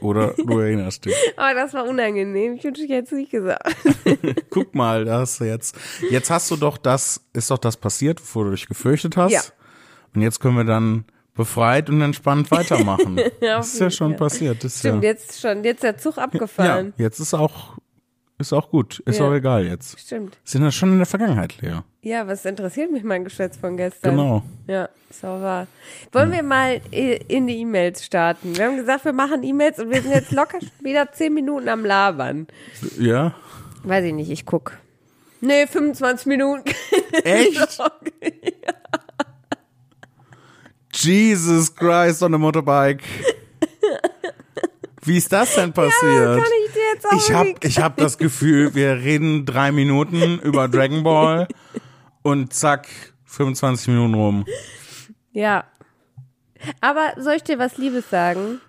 Oder du erinnerst dich. Aber das war unangenehm. Ich wünsche, ich es nicht gesagt. Guck mal, da hast du jetzt. Jetzt hast du doch das, ist doch das passiert, wovor du dich gefürchtet hast. Ja. Und jetzt können wir dann befreit und entspannt weitermachen. Ja, das ist ja schon Fall. passiert. Das ist Stimmt, ja, jetzt schon, jetzt der Zug ja, abgefahren. jetzt ist auch, ist auch gut. Ist Ja. auch egal jetzt. Stimmt. Sind ja schon in der Vergangenheit, Lea. Ja, was interessiert mich mein Geschwätz von gestern? Genau. Ja, ist auch wahr. Wollen wir mal in die E-Mails starten? Wir haben gesagt, wir machen E-Mails und wir sind jetzt locker wieder zehn Minuten am Labern. Ja? Weiß ich nicht, ich guck. Nee, 25 Minuten. Echt? Jesus Christ on a Motorbike. Wie ist das denn passiert? Kann ich dir habe ich hab das Gefühl, wir reden drei Minuten über Dragon Ball und zack, 25 Minuten rum. Ja. Aber soll ich dir was Liebes sagen?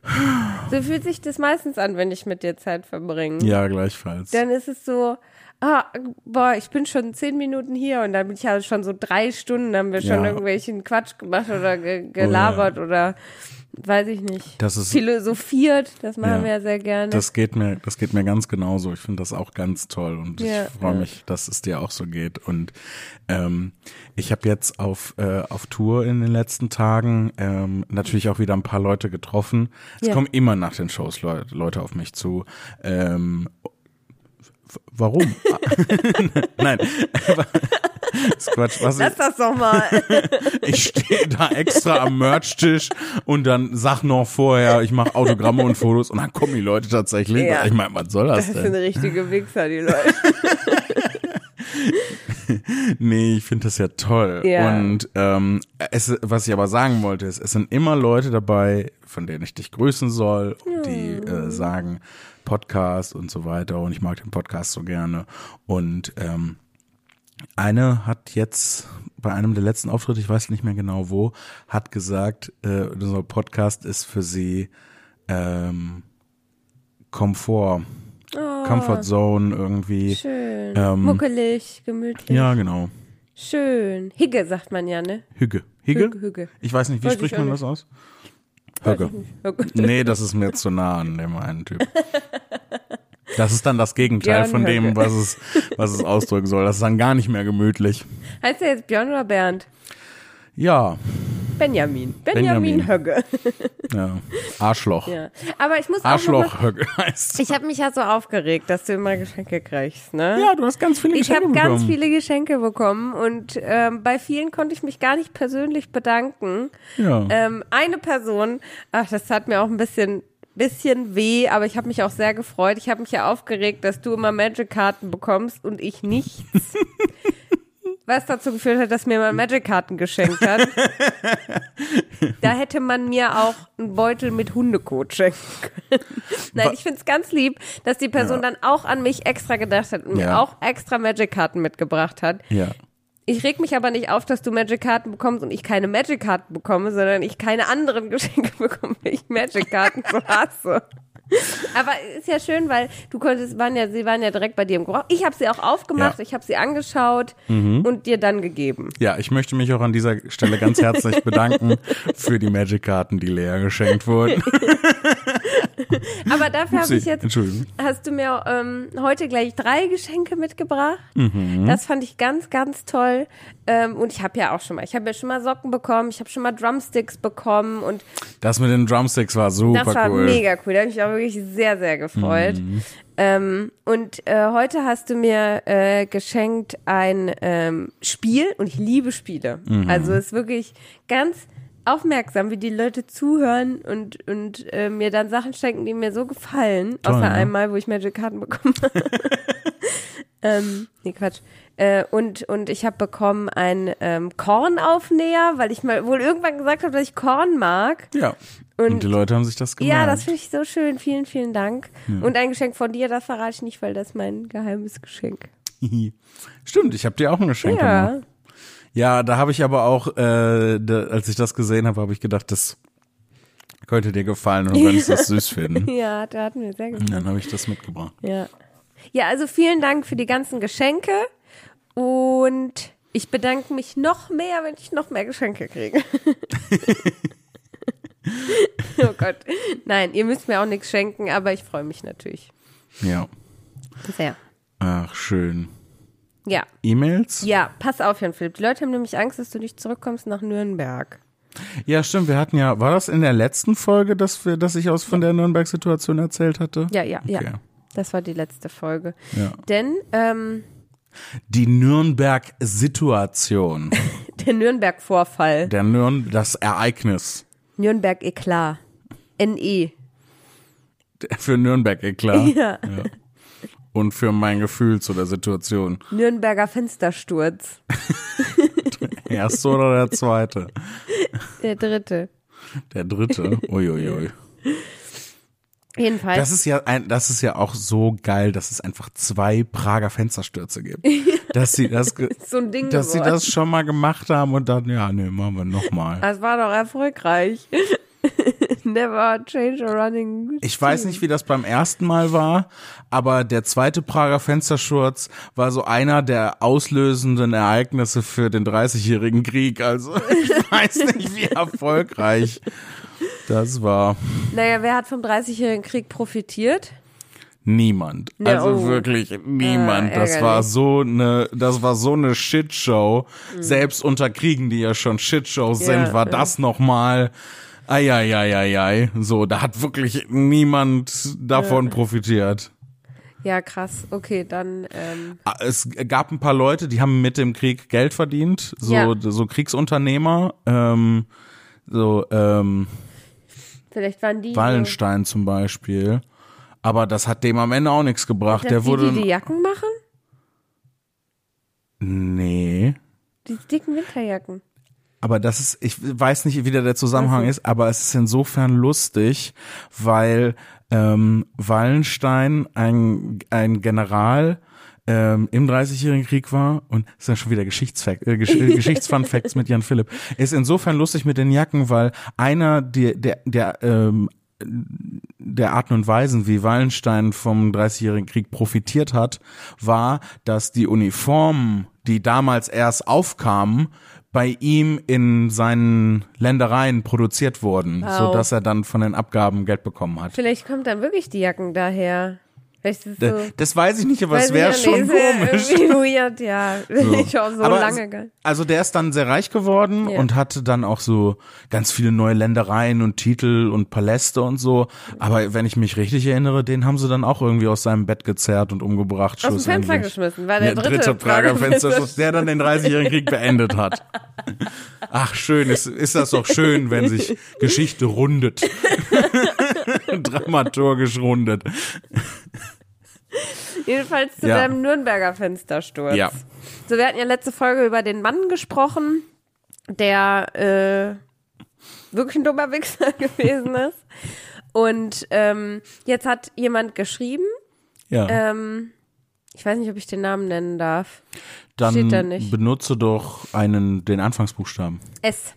So fühlt sich das meistens an, wenn ich mit dir Zeit verbringe. Ja, gleichfalls. Dann ist es so, ah, boah, ich bin schon zehn Minuten hier und dann bin ich halt schon so drei Stunden, haben wir schon Ja. irgendwelchen Quatsch gemacht oder ge gelabert oder weiß ich nicht. Das ist- Philosophiert, das machen Ja. wir ja sehr gerne. Das geht mir, das geht mir ganz genauso. Ich finde das auch ganz toll und Ja, ich freue ja. mich, dass es dir auch so geht. Und ähm, ich habe jetzt auf äh, auf Tour in den letzten Tagen ähm, natürlich auch wieder ein paar Leute getroffen. Es kommen immer nach den Shows Leute, Leute auf mich zu. Ähm, warum? Nein. Das ist Quatsch. Was Lass das doch mal. ich stehe da extra am Merch-Tisch und dann sag noch vorher, ich mache Autogramme und Fotos und dann kommen die Leute tatsächlich. Ja. Ich meine, was soll das, Das denn? sind richtige Wichser, die Leute. Nee, ich finde das ja toll. Ja. Und ähm, es, was ich aber sagen wollte, ist, es sind immer Leute dabei, von denen ich dich grüßen soll, die äh, sagen Podcast und so weiter. Und ich mag den Podcast so gerne. Und ähm, eine hat jetzt bei einem der letzten Auftritte, ich weiß nicht mehr genau wo, hat gesagt, äh, unser Podcast ist für sie ähm, Komfort, Oh, Comfort Zone irgendwie. schön. Ähm, Muckelig, gemütlich. Ja, genau. Schön. Higge sagt man ja, ne? Hügge. Hügge? Hügge, Hügge. Ich weiß nicht, wie Weiß spricht ich man das aus? Hügge. Hügge. Nee, das ist mir zu nah an dem einen Typ. Das ist dann das Gegenteil Björn von dem, was es, was es ausdrücken soll. Das ist dann gar nicht mehr gemütlich. Heißt er jetzt Björn oder Bernd? Ja, Benjamin. Benjamin, Benjamin. Högge. ja. Arschloch. ja. Aber ich muss auch noch mal, Arschloch Höcke heißt. Ich habe mich ja so aufgeregt, dass du immer Geschenke kriegst, ne? Ja, du hast ganz viele Ich Geschenke habe ganz bekommen. viele Geschenke bekommen und ähm, bei vielen konnte ich mich gar nicht persönlich bedanken. Ja. Ähm, eine Person, ach, das hat mir auch ein bisschen bisschen weh, aber ich habe mich auch sehr gefreut. Ich habe mich ja aufgeregt, dass du immer Magic-Karten bekommst und ich nichts. Was dazu geführt hat, dass mir mal Magic-Karten geschenkt hat. da hätte man mir auch einen Beutel mit Hundekot schenken können. Nein, ich finde es ganz lieb, dass die Person Ja. dann auch an mich extra gedacht hat und mir Ja. auch extra Magic-Karten mitgebracht hat. ja. Ich reg mich aber nicht auf, dass du Magic-Karten bekommst und ich keine Magic-Karten bekomme, sondern ich keine anderen Geschenke bekomme, weil ich Magic-Karten so hasse. Aber ist ja schön, weil du konntest, waren ja, sie waren ja direkt bei dir im Gebrauch. Ich habe sie auch aufgemacht, Ja. ich habe sie angeschaut und dir dann gegeben. Ja, ich möchte mich auch an dieser Stelle ganz herzlich bedanken für die Magic-Karten, die Lea geschenkt wurden. Aber dafür habe ich jetzt hast du mir ähm, heute gleich drei Geschenke mitgebracht. Mhm. Das fand ich ganz, ganz toll. Ähm, und ich habe ja auch schon mal, ich habe ja schon mal Socken bekommen, ich habe schon mal Drumsticks bekommen und Das mit den Drumsticks war super das war cool. mega cool. Da habe ich mich auch wirklich sehr, sehr gefreut. Mhm. Ähm, und äh, heute hast du mir äh, geschenkt ein ähm, Spiel und ich liebe Spiele. Mhm. Also es ist wirklich ganz aufmerksam, wie die Leute zuhören und, und äh, mir dann Sachen schenken, die mir so gefallen. Toll, Außer ne? einmal, wo ich Magic-Karten bekommen habe. ähm, nee, Quatsch. Äh, und, und ich habe bekommen einen ähm, Kornaufnäher, weil ich mal wohl irgendwann gesagt habe, dass ich Korn mag. Ja. Und, Und- die Leute haben sich das gemerkt. Ja, das finde ich so schön. Vielen, vielen Dank. Und ein Geschenk von dir, das verrate ich nicht, weil das mein geheimes Geschenk. Stimmt, ich habe dir auch ein Geschenk gemacht. Ja. Ja, da habe ich aber auch, äh, da, als ich das gesehen habe, habe ich gedacht, das könnte dir gefallen und du könntest das süß finden. Ja, da hatten wir sehr Und gefallen. dann habe ich das mitgebracht. Ja. Ja, also vielen Dank für die ganzen Geschenke. Und Ich bedanke mich noch mehr, wenn ich noch mehr Geschenke kriege. oh Gott. Nein, ihr müsst mir auch nichts schenken, aber ich freue mich natürlich. Ja. Sehr. Ach, schön. Ja. E-Mails? Ja, pass auf, Jan Philipp. Die Leute haben nämlich Angst, dass du nicht zurückkommst nach Nürnberg. Ja, stimmt. Wir hatten ja, war das in der letzten Folge, dass wir, dass ich aus von der Nürnberg-Situation erzählt hatte? Ja, ja, ja. Das war die letzte Folge. Ja. Denn ähm, Die Nürnberg-Situation. der Nürnberg-Vorfall, Der Nürn, das Ereignis. Nürnberg-Eklat, NE. Für Nürnberg, eh klar. Ja. Und für mein Gefühl zu der Situation. Nürnberger Fenstersturz, Erste oder der zweite? der dritte. Der dritte? Uiuiui. Jedenfalls. Das ist ja ein, das ist ja auch so geil, dass es einfach zwei Prager Fensterstürze gibt. Dass sie das, so ein Ding dass sie geworden. das schon mal gemacht haben und dann, ja, nee, machen wir nochmal. Das war doch erfolgreich. Never change a running. Ich weiß nicht, wie das beim ersten Mal war, aber der zweite Prager Fenstersturz war so einer der auslösenden Ereignisse für den 30-jährigen Krieg. Also ich weiß nicht, wie erfolgreich das war. Naja, wer hat vom 30-jährigen Krieg profitiert? Niemand. Ja, Also oh. wirklich niemand. Ah, das war so eine, das war so eine Shitshow. Mhm. Selbst unter Kriegen, die ja schon Shitshows Ja, sind, war ja. das nochmal. Eieieiei. So, da hat wirklich niemand davon profitiert. Ja, krass. Okay, dann ähm, Ah, Es gab ein paar Leute, die haben mit dem Krieg Geld verdient, so, Ja. so Kriegsunternehmer, ähm, so ähm, vielleicht waren die. Wallenstein zum Beispiel. Aber das hat dem am Ende auch nichts gebracht. So, Der dass wurde. die, die die Jacken machen? nee. Die dicken Winterjacken. Aber das ist, ich weiß nicht, wie da der Zusammenhang ist, aber es ist insofern lustig, weil ähm, Wallenstein ein, ein General ähm, im Dreißigjährigen Krieg war und das ist ja schon wieder Geschichtsfact, äh, Gesch äh, Geschichtsfun-Facts mit Jan Philipp. Ist insofern lustig mit den Jacken, weil einer der, der, der ähm, der Arten und Weisen, wie Wallenstein vom Dreißigjährigen Krieg profitiert hat, war, dass die Uniformen, die damals erst aufkamen, bei ihm in seinen Ländereien produziert wurden, Wow. so dass er dann von den Abgaben Geld bekommen hat. Vielleicht kommt dann wirklich die Jacken daher. Vielleicht ist so. Das weiß ich nicht, aber es wäre schon komisch. Weird, ja. Ich auch so Aber lange. es- Also der ist dann sehr reich geworden Ja. und hatte dann auch so ganz viele neue Ländereien und Titel und Paläste und so. Aber wenn ich mich richtig erinnere, den haben sie dann auch irgendwie aus seinem Bett gezerrt und umgebracht. Aus dem Fenster geschmissen, weil der Der dritte, dritte Prager Prager Fensterschuss, der dann den 30-jährigen Krieg beendet hat. Ach, schön, ist, ist das doch schön, wenn sich Geschichte rundet. Dramaturgisch rundet. Jedenfalls zu Ja. deinem Nürnberger Fenstersturz. Ja. So, wir hatten ja letzte Folge über den Mann gesprochen, der äh, wirklich ein dummer Wichser gewesen ist. Und ähm, jetzt hat jemand geschrieben, Ja. ähm, ich weiß nicht, ob ich den Namen nennen darf. steht da dann nicht. benutze doch einen, den Anfangsbuchstaben. S.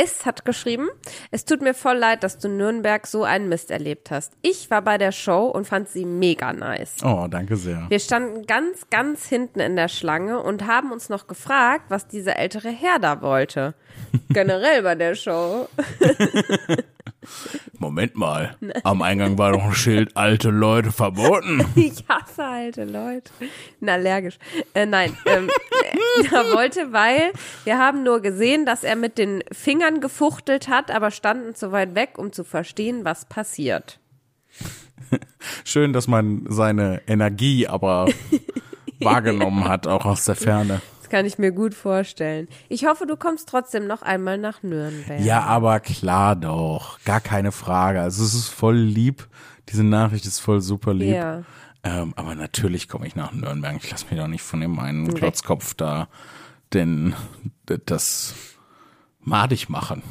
S hat geschrieben, es tut mir voll leid, dass du Nürnberg so einen Mist erlebt hast. Ich war bei der Show und fand sie mega nice. Oh, danke sehr. Wir standen ganz, ganz hinten in der Schlange und haben uns noch gefragt, was dieser ältere Herr da wollte. Generell bei der Show. Moment mal, am Eingang war doch ein Schild, alte Leute verboten. Ich hasse alte Leute. Bin allergisch. Äh, nein, ähm, er wollte, weil wir haben nur gesehen, dass er mit den Fingern gefuchtelt hat, aber standen zu weit weg, um zu verstehen, was passiert. Schön, dass man seine Energie aber wahrgenommen hat, auch aus der Ferne. Kann ich mir gut vorstellen. Ich hoffe, du kommst trotzdem noch einmal nach Nürnberg. Ja, aber klar doch, gar keine Frage. Also es ist voll lieb, diese Nachricht ist voll super lieb. Ja. Ähm, aber natürlich komme ich nach Nürnberg. Ich lasse mich doch nicht von dem einen Klotzkopf da denn das madig machen.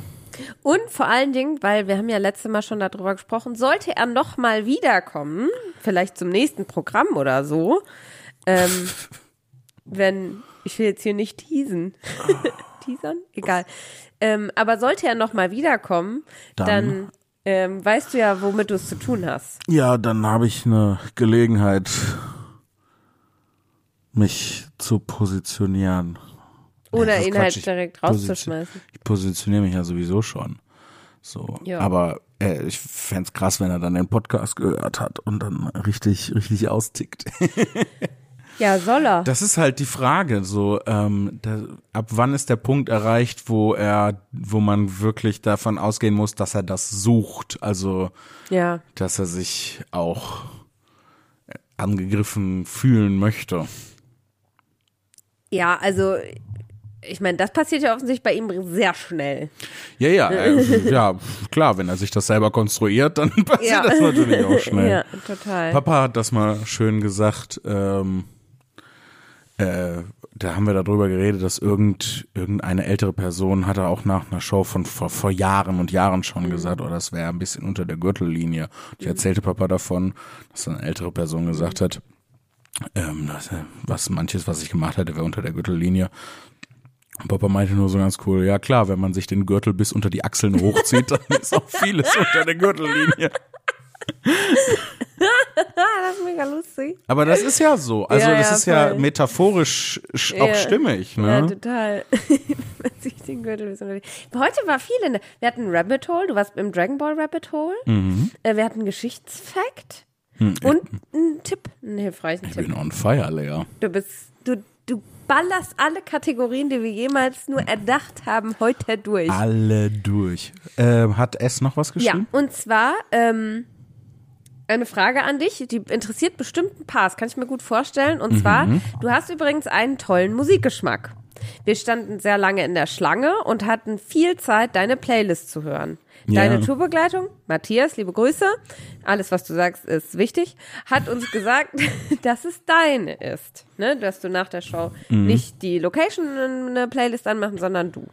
Und vor allen Dingen, weil wir haben ja letztes Mal schon darüber gesprochen, sollte er noch mal wiederkommen, vielleicht zum nächsten Programm oder so, ähm, wenn, ich will jetzt hier nicht teasen, teasern, egal, ähm, aber sollte er noch mal wiederkommen, Dann- dann, ähm, weißt du ja, womit du es zu tun hast. Ja, dann habe ich eine Gelegenheit, mich zu positionieren. Oder ist ihn halt direkt rauszuschmeißen. Ich positioniere mich ja sowieso schon. So. Ja. Aber äh, ich fänd's krass, wenn er dann den Podcast gehört hat und dann richtig, richtig austickt. Ja, soll er. Das ist halt die Frage, so ähm, da, ab wann ist der Punkt erreicht, wo er, wo man wirklich davon ausgehen muss, dass er das sucht, also ja. dass er sich auch angegriffen fühlen möchte. Ja, also ich meine, das passiert ja offensichtlich bei ihm sehr schnell. Ja, ja, äh, ja, klar, wenn er sich das selber konstruiert, dann passiert Ja. das natürlich auch schnell. Ja, total. Papa hat das mal schön gesagt, ähm, äh, da haben wir darüber geredet, dass irgend, irgendeine ältere Person hatte auch nach einer Show von vor, vor Jahren und Jahren schon Mhm. gesagt, oh, das wäre ein bisschen unter der Gürtellinie. Und ich erzählte Papa davon, dass eine ältere Person gesagt hat, ähm, dass, äh, was manches, was ich gemacht hätte, wäre unter der Gürtellinie. Und Papa meinte nur so ganz cool, ja klar, wenn man sich den Gürtel bis unter die Achseln hochzieht, dann ist auch vieles unter der Gürtellinie. Das ist mega lustig. Aber das ist ja so. Also Ja, das ja, ist ja voll. metaphorisch sch- auch Ja. stimmig. Ja, Ne? total. Man sieht den Gürtel Heute war viel in der, Wir hatten Rabbit Hole, du warst im Dragon Ball Rabbit Hole. Mhm. Äh, Wir hatten Geschichtsfact Hm, und einen Tipp, einen hilfreichen Ich Tipp. bin on fire, Lea. Du bist, du, du ballerst alle Kategorien, die wir jemals nur erdacht haben, heute durch. Alle durch. Äh, hat S noch was Ja, geschrieben? und zwar ähm, eine Frage an dich, die interessiert bestimmt ein paar, das kann ich mir gut vorstellen. Und zwar, du hast übrigens einen tollen Musikgeschmack. Wir standen sehr lange in der Schlange und hatten viel Zeit, deine Playlist zu hören. Ja. Deine Tourbegleitung, Matthias, liebe Grüße, alles, was du sagst, ist wichtig, hat uns gesagt, dass es deine ist. Ne? Dass du nach der Show nicht die Location in eine Playlist anmachen, sondern du.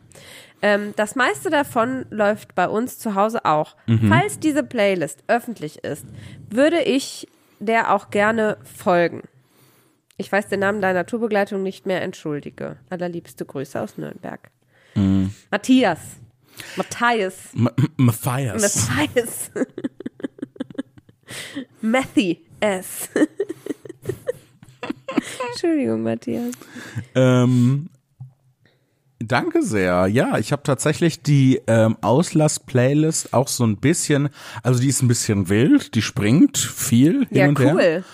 Ähm, das meiste davon läuft bei uns zu Hause auch. Falls diese Playlist öffentlich ist, würde ich der auch gerne folgen. Ich weiß den Namen deiner Tourbegleitung nicht mehr, entschuldige. Allerliebste Grüße aus Nürnberg. Matthias. Matthias. M Matthias. Matthias. Matthew S. Entschuldigung, Matthias. Ähm, danke sehr. Ja, ich habe tatsächlich die ähm, Auslass-Playlist auch so ein bisschen, also die ist ein bisschen wild, die springt viel hin Ja, und her. cool.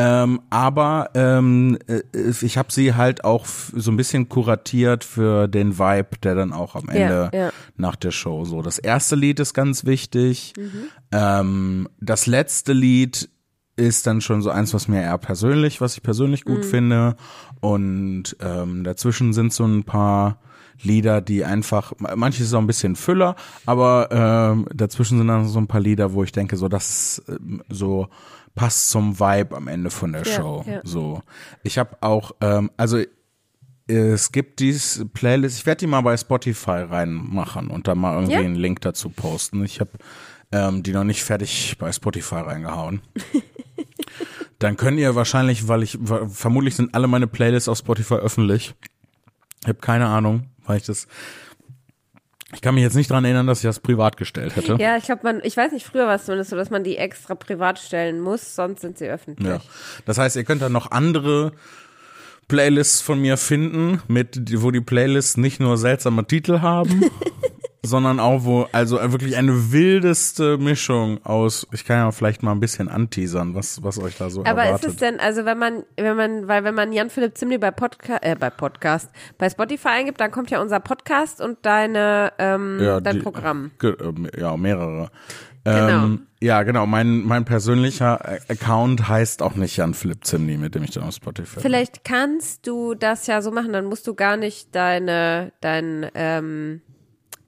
Ähm, aber ähm, äh, ich habe sie halt auch so ein bisschen kuratiert für den Vibe, der dann auch am Ende ja. nach der Show so. Das erste Lied ist ganz wichtig. Mhm. Ähm, das letzte Lied ist dann schon so eins, was mir eher persönlich, was ich persönlich gut Mhm. finde. Und ähm, dazwischen sind so ein paar Lieder, die einfach, manches ist auch ein bisschen Füller, aber ähm, dazwischen sind dann so ein paar Lieder, wo ich denke, so das ähm, so passt zum Vibe am Ende von der Ja, Show. ja. So, ich habe auch, ähm, also es gibt dieses Playlist, ich werde die mal bei Spotify reinmachen und da mal irgendwie Ja. einen Link dazu posten. Ich habe ähm, die noch nicht fertig bei Spotify reingehauen. Dann könnt ihr wahrscheinlich, weil ich, vermutlich sind alle meine Playlists auf Spotify öffentlich. Ich habe keine Ahnung, weil ich das, ich kann mich jetzt nicht dran erinnern, dass ich das privat gestellt hätte. Ja, ich glaube, man, ich weiß nicht, früher war es zumindest so, dass man die extra privat stellen muss, sonst sind sie öffentlich. Ja. Das heißt, ihr könnt dann noch andere Playlists von mir finden, mit, wo die Playlists nicht nur seltsame Titel haben, sondern auch wo, also wirklich eine wildeste Mischung aus, ich kann ja vielleicht mal ein bisschen anteasern, was, was euch da so Aber erwartet. ist es denn, also wenn man, wenn man, weil wenn man Jan-Philipp Zimli bei Podcast, äh, bei Podcast, bei Spotify eingibt, dann kommt ja unser Podcast und deine, ähm, ja, dein die- Programm. Ge- äh, Ja, mehrere. Genau. Ähm, ja, genau. Mein, mein persönlicher Account heißt auch nicht Jan Philipp Zimni, mit dem ich dann auf Spotify bin. Vielleicht kannst du das ja so machen, dann musst du gar nicht deine, deinen ähm,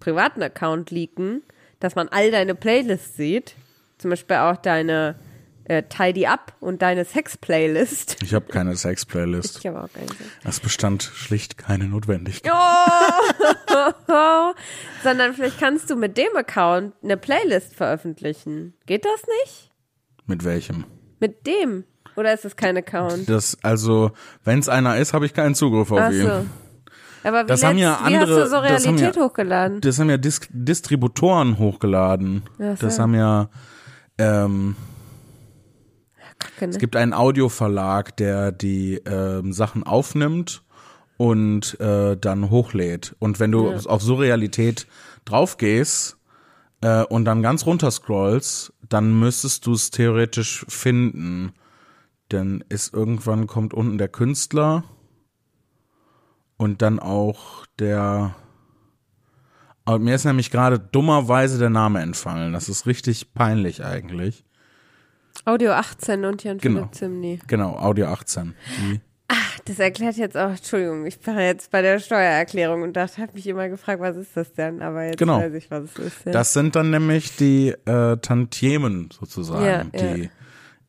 privaten Account leaken, dass man all deine Playlists sieht. Zum Beispiel auch deine äh, Tidy Up und deine Sex-Playlist. Ich habe keine Sex-Playlist. Ich habe auch keine. Es bestand schlicht keine Notwendigkeit. Oh, sondern vielleicht kannst du mit dem Account eine Playlist veröffentlichen. Geht das nicht? Mit welchem? Mit dem? Oder ist es kein Account? Das, also, wenn es einer ist, habe ich keinen Zugriff auf Ach ihn. so. Aber wie, Das haben ja letzt- wie hast andere- du so das haben Realität ja- hochgeladen? Das haben ja Dis Distributoren hochgeladen. So. Das haben ja, ähm, kenne. Es gibt einen Audioverlag, der die ähm, Sachen aufnimmt und äh, dann hochlädt. Und wenn du auf Surrealität draufgehst äh, und dann ganz runter scrollst, dann müsstest du es theoretisch finden. Denn ist irgendwann kommt unten der Künstler und dann auch der. Aber mir ist nämlich gerade dummerweise der Name entfallen. Das ist richtig peinlich eigentlich. Audio 18 und Jan Genau. Philipp Zimny. Genau, Audio 18. Die, Das erklärt jetzt auch, Entschuldigung, ich war jetzt bei der Steuererklärung und dachte, habe mich immer gefragt, was ist das denn? Aber jetzt Genau. weiß ich, was es ist. Ja. das sind dann nämlich die äh, Tantiemen sozusagen, Ja, die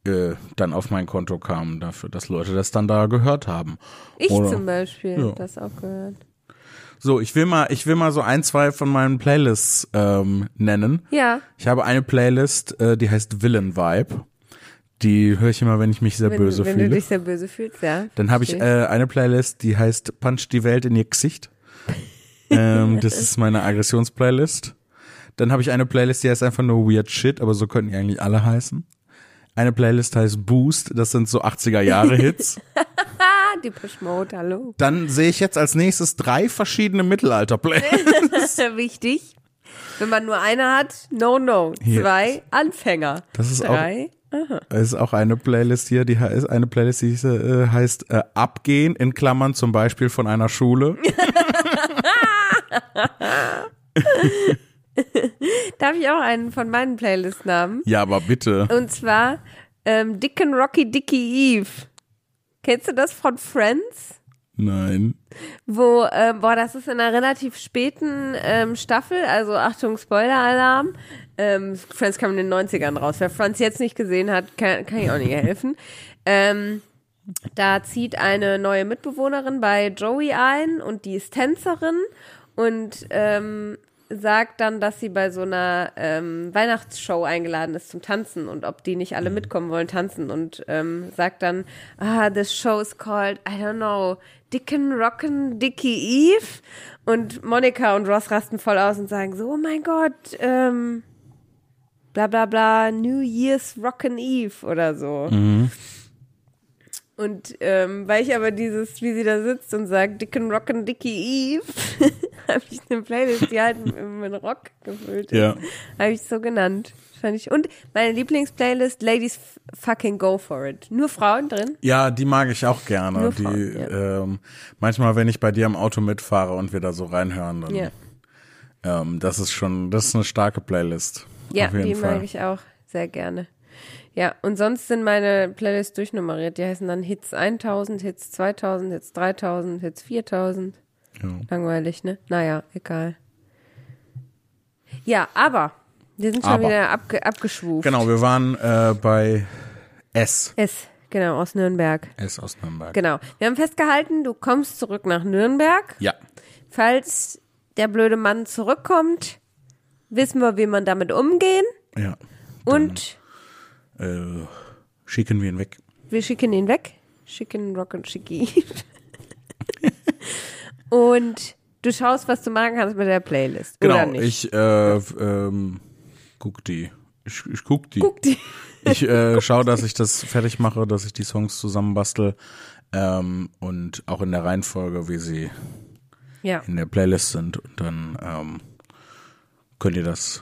Äh, dann auf mein Konto kamen dafür, dass Leute das dann da gehört haben. ich Oder- zum Beispiel, Ja. das auch gehört. So, ich will mal, ich will mal so ein, zwei von meinen Playlists ähm, nennen. Ja, Ich habe eine Playlist, äh, die heißt Villain Vibe. Die höre ich immer, wenn ich mich sehr wenn, böse wenn fühle. du dich sehr böse fühlst, ja. Dann habe ich äh, eine Playlist, die heißt Punch die Welt in ihr Gesicht. ähm, das ist meine Aggressionsplaylist. Dann habe ich eine Playlist, die heißt einfach nur Weird Shit, aber so könnten die eigentlich alle heißen. Eine Playlist heißt Boost, das sind so 80er Jahre Hits. Die Mode, hallo. Dann sehe ich jetzt als nächstes drei verschiedene Mittelalter-Playlists. Das ist ja wichtig. Wenn man nur eine hat, no, no. Hier. Zwei, Anfänger. Das ist auch- Drei, Es ist auch eine Playlist hier, die heißt eine Playlist, die äh, heißt äh, Abgehen in Klammern zum Beispiel von einer Schule. Darf ich auch einen von meinen Playlist-Namen? Ja, aber bitte. Und zwar ähm, Dicken Rocky Dicky Eve. Kennst du das von Friends? Nein. Wo, ähm, boah, das ist in einer relativ späten ähm, Staffel, also Achtung, Spoiler-Alarm. Ähm, Friends kam in den 90ern raus. Wer Friends jetzt nicht gesehen hat, kann, kann ich auch nicht helfen. Ähm, da zieht eine neue Mitbewohnerin bei Joey ein und die ist Tänzerin und ähm, sagt dann, dass sie bei so einer ähm, Weihnachtsshow eingeladen ist zum Tanzen und ob die nicht alle mitkommen wollen tanzen und ähm, sagt dann, ah, this show is called, I don't know, Dicken Rocken Dickie Eve. Und Monika und Ross rasten voll aus und sagen so, oh mein Gott, ähm, bla bla bla, New Year's Rockin' Eve oder so. Und ähm, weil ich aber dieses, wie sie da sitzt und sagt, Dicken Rockin' Dickie Eve, habe ich eine Playlist, die halt mit, Rock gefüllt ist. Ja. Habe ich so genannt. Fand ich. Und meine Lieblingsplaylist, Ladies fucking go for it. Nur Frauen drin. Ja, die mag ich auch gerne. Nur die, Frauen, ja. ähm, manchmal, wenn ich bei dir im Auto mitfahre und wir da so reinhören, dann, Ja, ähm, das ist schon, das ist eine starke Playlist. ja die Fall. mag ich auch sehr gerne. Ja, und sonst sind meine Playlists durchnummeriert. Die heißen dann Hits 1000, Hits 2000, Hits 3000, Hits 4000. Ja. Langweilig, ne? Naja, egal. Ja, aber wir sind schon Aber. wieder abge abgeschwuft. Genau, wir waren äh, bei S. S, genau, aus Nürnberg. S aus Nürnberg. Genau. Wir haben festgehalten, du kommst zurück nach Nürnberg. Ja. Falls der blöde Mann zurückkommt, wissen wir, wie man damit umgehen. Ja. Und Äh, schicken wir ihn weg. wir schicken ihn weg. Schicken Rock und Schicki. und du schaust, was du machen kannst mit der Playlist. Genau, oder nicht? ich äh, ähm, guck die. Ich, ich guck die. Guck die. Ich äh, schaue, dass ich das fertig mache, dass ich die Songs zusammenbastel ähm, und auch in der Reihenfolge, wie sie Ja. in der Playlist sind. Und dann ähm, könnt ihr das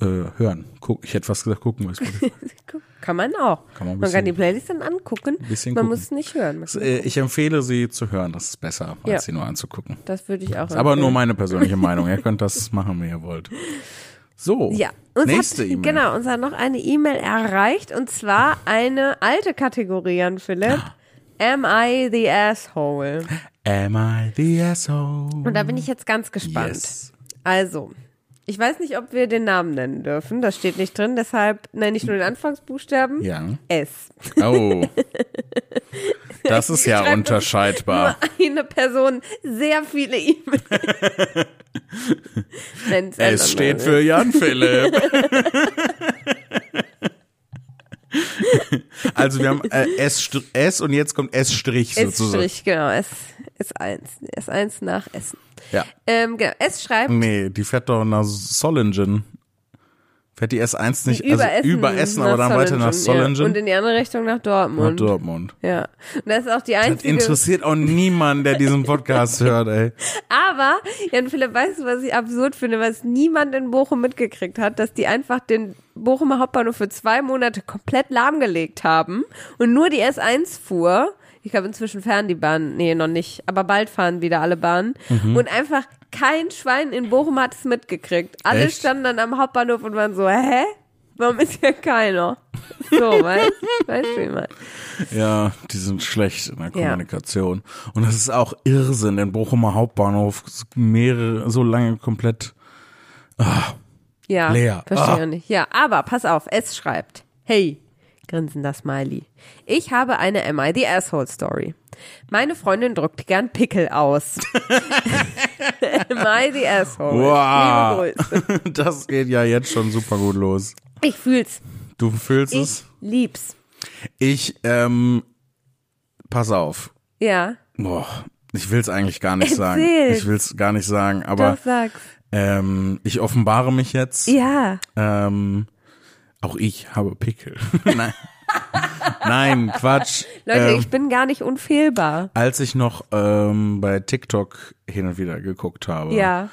äh, hören. Guck, ich hätte fast gesagt, gucken. Weil Kann man auch. Kann man man kann die Playlist dann angucken. bisschen man gucken. muss es nicht hören. Kann- äh, ich empfehle sie zu hören. Das ist besser, als Ja. sie nur anzugucken. Das würde ich auch Ist aber nur empfehlen. meine persönliche Meinung. Ihr könnt das machen, wie ihr wollt. So, Ja, uns nächste E-Mail. Genau, uns hat noch eine E-Mail erreicht und zwar eine alte Kategorie an Philipp. Am I the asshole? Am I the asshole? Und da bin ich jetzt ganz gespannt. Yes. Also, ich weiß nicht, ob wir den Namen nennen dürfen. Das steht nicht drin, deshalb nenne ich nur den Anfangsbuchstaben. Ja. S. Oh. Das ist ja unterscheidbar. Nur eine Person, sehr viele E-Mails. Einfach steht für Jan Philipp. also wir haben äh, S, S und jetzt kommt S Strich sozusagen. S-Strich, genau. S, S1. S1 nach Essen. Ja. Ähm, genau. S schreibt, Nee, die fährt doch nach Solingen. Fährt die S1 nicht, Die also über Essen, über Essen, aber dann weiter nach Solingen, Solingen? Ja. Und in die andere Richtung nach nach Dortmund. Dortmund. Ja. Und das ist auch die Das einzige. interessiert auch niemand, der diesen Podcast hört, ey. Aber, Jan Philipp, weißt du, was ich absurd finde, was niemand in Bochum mitgekriegt hat, dass die einfach den Bochumer Hauptbahnhof für zwei Monate komplett lahmgelegt haben und nur die S1 fuhr. Ich glaube, inzwischen fahren die Bahnen, nee, noch nicht, aber bald fahren wieder alle Bahnen. Mhm. Und einfach kein Schwein in Bochum hat es mitgekriegt. Alle Echt? standen dann am Hauptbahnhof und waren so, hä? Warum ist hier keiner? So, weißt du, wie meine? Ja, die sind schlecht in der Ja. Kommunikation. Und das ist auch Irrsinn, den Bochumer Hauptbahnhof mehrere, so lange komplett. Ja, Leer. verstehe Ah. ich nicht. Ja, aber pass auf, es schreibt, hey, grinsender Smiley, ich habe eine Am I the Asshole Story. Meine Freundin drückt gern Pickel aus. Am I the Asshole? Wow. Das geht ja jetzt schon super gut los. Ich fühl's. Du fühlst Ich es? lieb's. Ich, ähm, pass auf. Ja, Boah, ich will's eigentlich gar nicht sagen. Erzähl's. Ich will's gar nicht sagen, aber ähm, ich offenbare mich jetzt. Ja. Ähm, auch ich habe Pickel. Nein. Nein, Quatsch. Leute, ähm, ich bin gar nicht unfehlbar. als ich noch ähm, bei TikTok hin und wieder geguckt habe, Ja.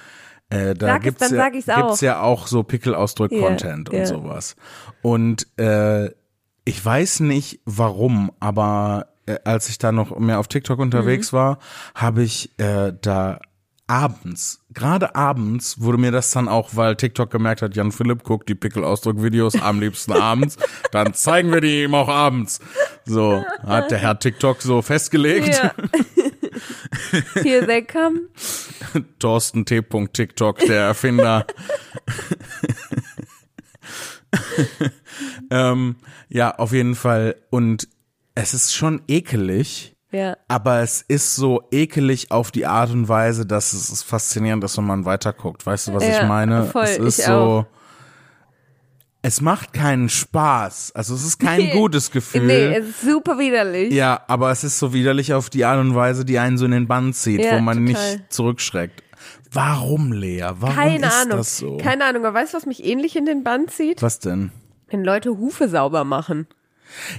äh, da Sag es, gibt's dann ja, ich's auch. gibt's ja auch so Pickelausdrück-Content Ja, und ja. sowas. Und äh, ich weiß nicht warum, aber äh, als ich da noch mehr auf TikTok Mhm. unterwegs war, habe ich äh, da abends, gerade abends wurde mir das dann auch, weil TikTok gemerkt hat, Jan Philipp guckt die Pickelausdruck-Videos am liebsten abends, dann zeigen wir die ihm auch abends. So, hat der Herr TikTok so festgelegt. Ja. Here they come. Thorsten T. TikTok, der Erfinder. ähm, ja, auf jeden Fall. Und es ist schon ekelig, Ja. aber es ist so ekelig auf die Art und Weise, dass es ist faszinierend ist, wenn man weiterguckt. Weißt du, was Ja, ich meine? voll, es ist so. auch. Es macht keinen Spaß. Also es ist kein gutes Gefühl. Nee, es ist super widerlich. Ja, aber es ist so widerlich auf die Art und Weise, die einen so in den Bann zieht, Ja, wo man total. nicht zurückschreckt. Warum, Lea? Warum Keine ist Ahnung. das so? Keine Ahnung, aber weißt du, was mich ähnlich in den Bann zieht? Was denn? Wenn Leute Hufe sauber machen.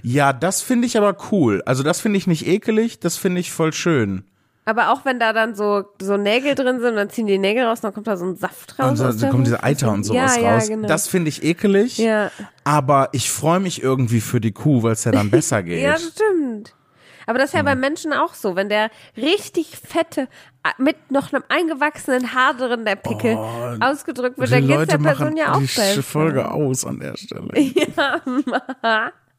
Ja, das finde ich aber cool. Also das finde ich nicht ekelig, das finde ich voll schön. Aber auch wenn da dann so, so Nägel drin sind, dann ziehen die Nägel raus, dann kommt da so ein Saft raus. Und so, der kommen diese. Eiter und sowas ja, raus. Ja, genau. Das finde ich ekelig. ja. Aber ich freue mich irgendwie für die Kuh, weil es ja dann besser geht. ja, stimmt. Aber das ist ja bei Menschen auch so, wenn der richtig fette, mit noch einem eingewachsenen Haar drin, der Pickel, ausgedrückt wird, Oh, dann die geht's der Person ja auch die besser. Folge aus an der Stelle. mich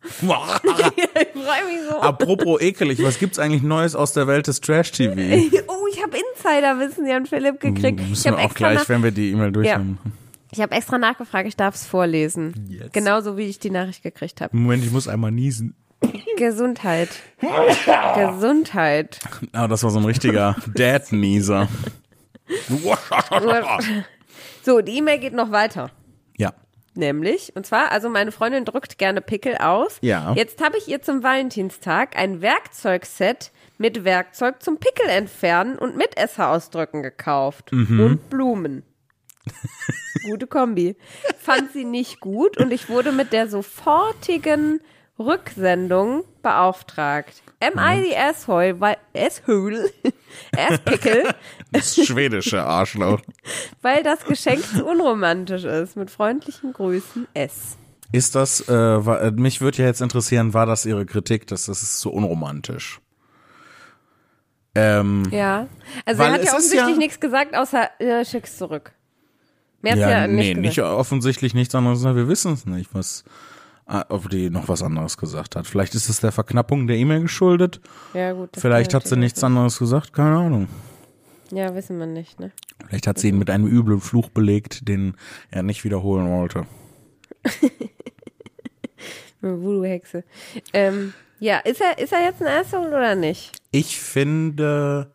so. Apropos ekelig, was gibt's eigentlich Neues aus der Welt des Trash-TV? Oh, ich habe Insiderwissen, Jan Philipp, gekriegt. Ich Müssen habe wir auch gleich, wenn wir die E-Mail durch Ja. ich hab extra nachgefragt, ich darf es vorlesen. Jetzt. Genauso wie ich die Nachricht gekriegt habe. Moment, ich muss einmal niesen. Gesundheit. Gesundheit. Ah, das war so ein richtiger Dad-Nieser. So, die E-Mail geht noch weiter. Nämlich, und zwar, also meine Freundin drückt gerne Pickel aus. Ja. Jetzt habe ich ihr zum Valentinstag ein Werkzeugset mit Werkzeug zum Pickel entfernen und Mitesser ausdrücken gekauft. Mhm. Und Blumen. Gute Kombi. Fand sie nicht gut und ich wurde mit der sofortigen Rücksendung beauftragt. Am I the asshole? Weil, asshole? Asspickel? Das schwedische Arschloch. weil das Geschenk zu unromantisch ist. Mit freundlichen Grüßen, S. Ist das, äh, äh, mich würde ja jetzt interessieren, war das Ihre Kritik, dass das ist so unromantisch? Ähm, Ja. Also er hat ja offensichtlich ja- nichts gesagt, außer äh, schick's zurück. Mehr hat ja, ja nicht nee, gesagt. nicht offensichtlich nichts anderes. Wir wissen es nicht, was, ob die noch was anderes gesagt hat. Vielleicht ist es der Verknappung der E-Mail geschuldet. ja, gut. Vielleicht hat sie nichts anderes gesagt. Keine Ahnung. Ja, wissen wir nicht, ne? Vielleicht hat sie ihn mit einem üblen Fluch belegt, den er nicht wiederholen wollte. Voodoo-Hexe. Ähm, ja, ist er, ist er jetzt ein Asshole oder nicht? Ich finde,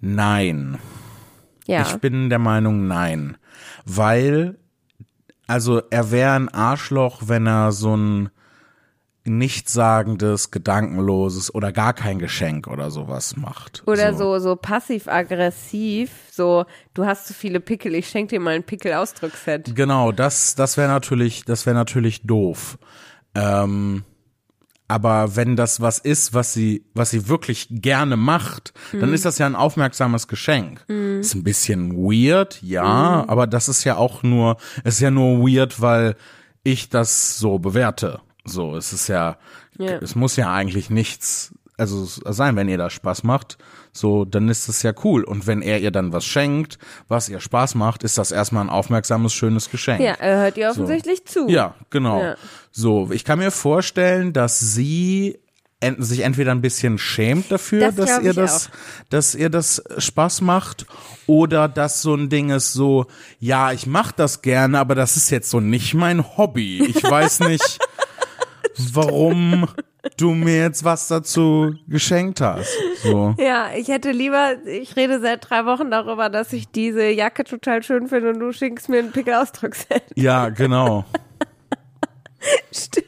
nein. Ja. Ich bin der Meinung, nein. Weil, also er wäre ein Arschloch, wenn er so ein nichtssagendes, gedankenloses oder gar kein Geschenk oder sowas macht. Oder so, so, passiv-aggressiv, so, du hast zu viele Pickel, ich schenke dir mal ein Pickel-Ausdruckset. Genau, das, das wäre natürlich, das wäre natürlich doof. Ähm, aber wenn das was ist, was sie, was sie wirklich gerne macht, mhm. dann ist das ja ein aufmerksames Geschenk. Mhm. Ist ein bisschen weird, ja, mhm. aber das ist ja auch nur, ist ja nur weird, weil ich das so bewerte. So, es ist ja, yeah. es muss ja eigentlich nichts, also sein, wenn ihr das Spaß macht, so, dann ist das ja cool. Und wenn er ihr dann was schenkt, was ihr Spaß macht, ist das erstmal ein aufmerksames, schönes Geschenk. Ja, er hört ihr offensichtlich so. zu. Ja, genau. Ja. So, ich kann mir vorstellen, dass sie ent sich entweder ein bisschen schämt dafür, das dass ihr das, auch. dass ihr das Spaß macht, oder dass so ein Ding ist so, ja, ich mach das gerne, aber das ist jetzt so nicht mein Hobby. Ich weiß nicht. Warum du mir jetzt was dazu geschenkt hast. So. Ja, ich hätte lieber, ich rede seit drei Wochen darüber, dass ich diese Jacke total schön finde und du schickst mir ein Pickelausdruckset. Ja, genau. Stimmt.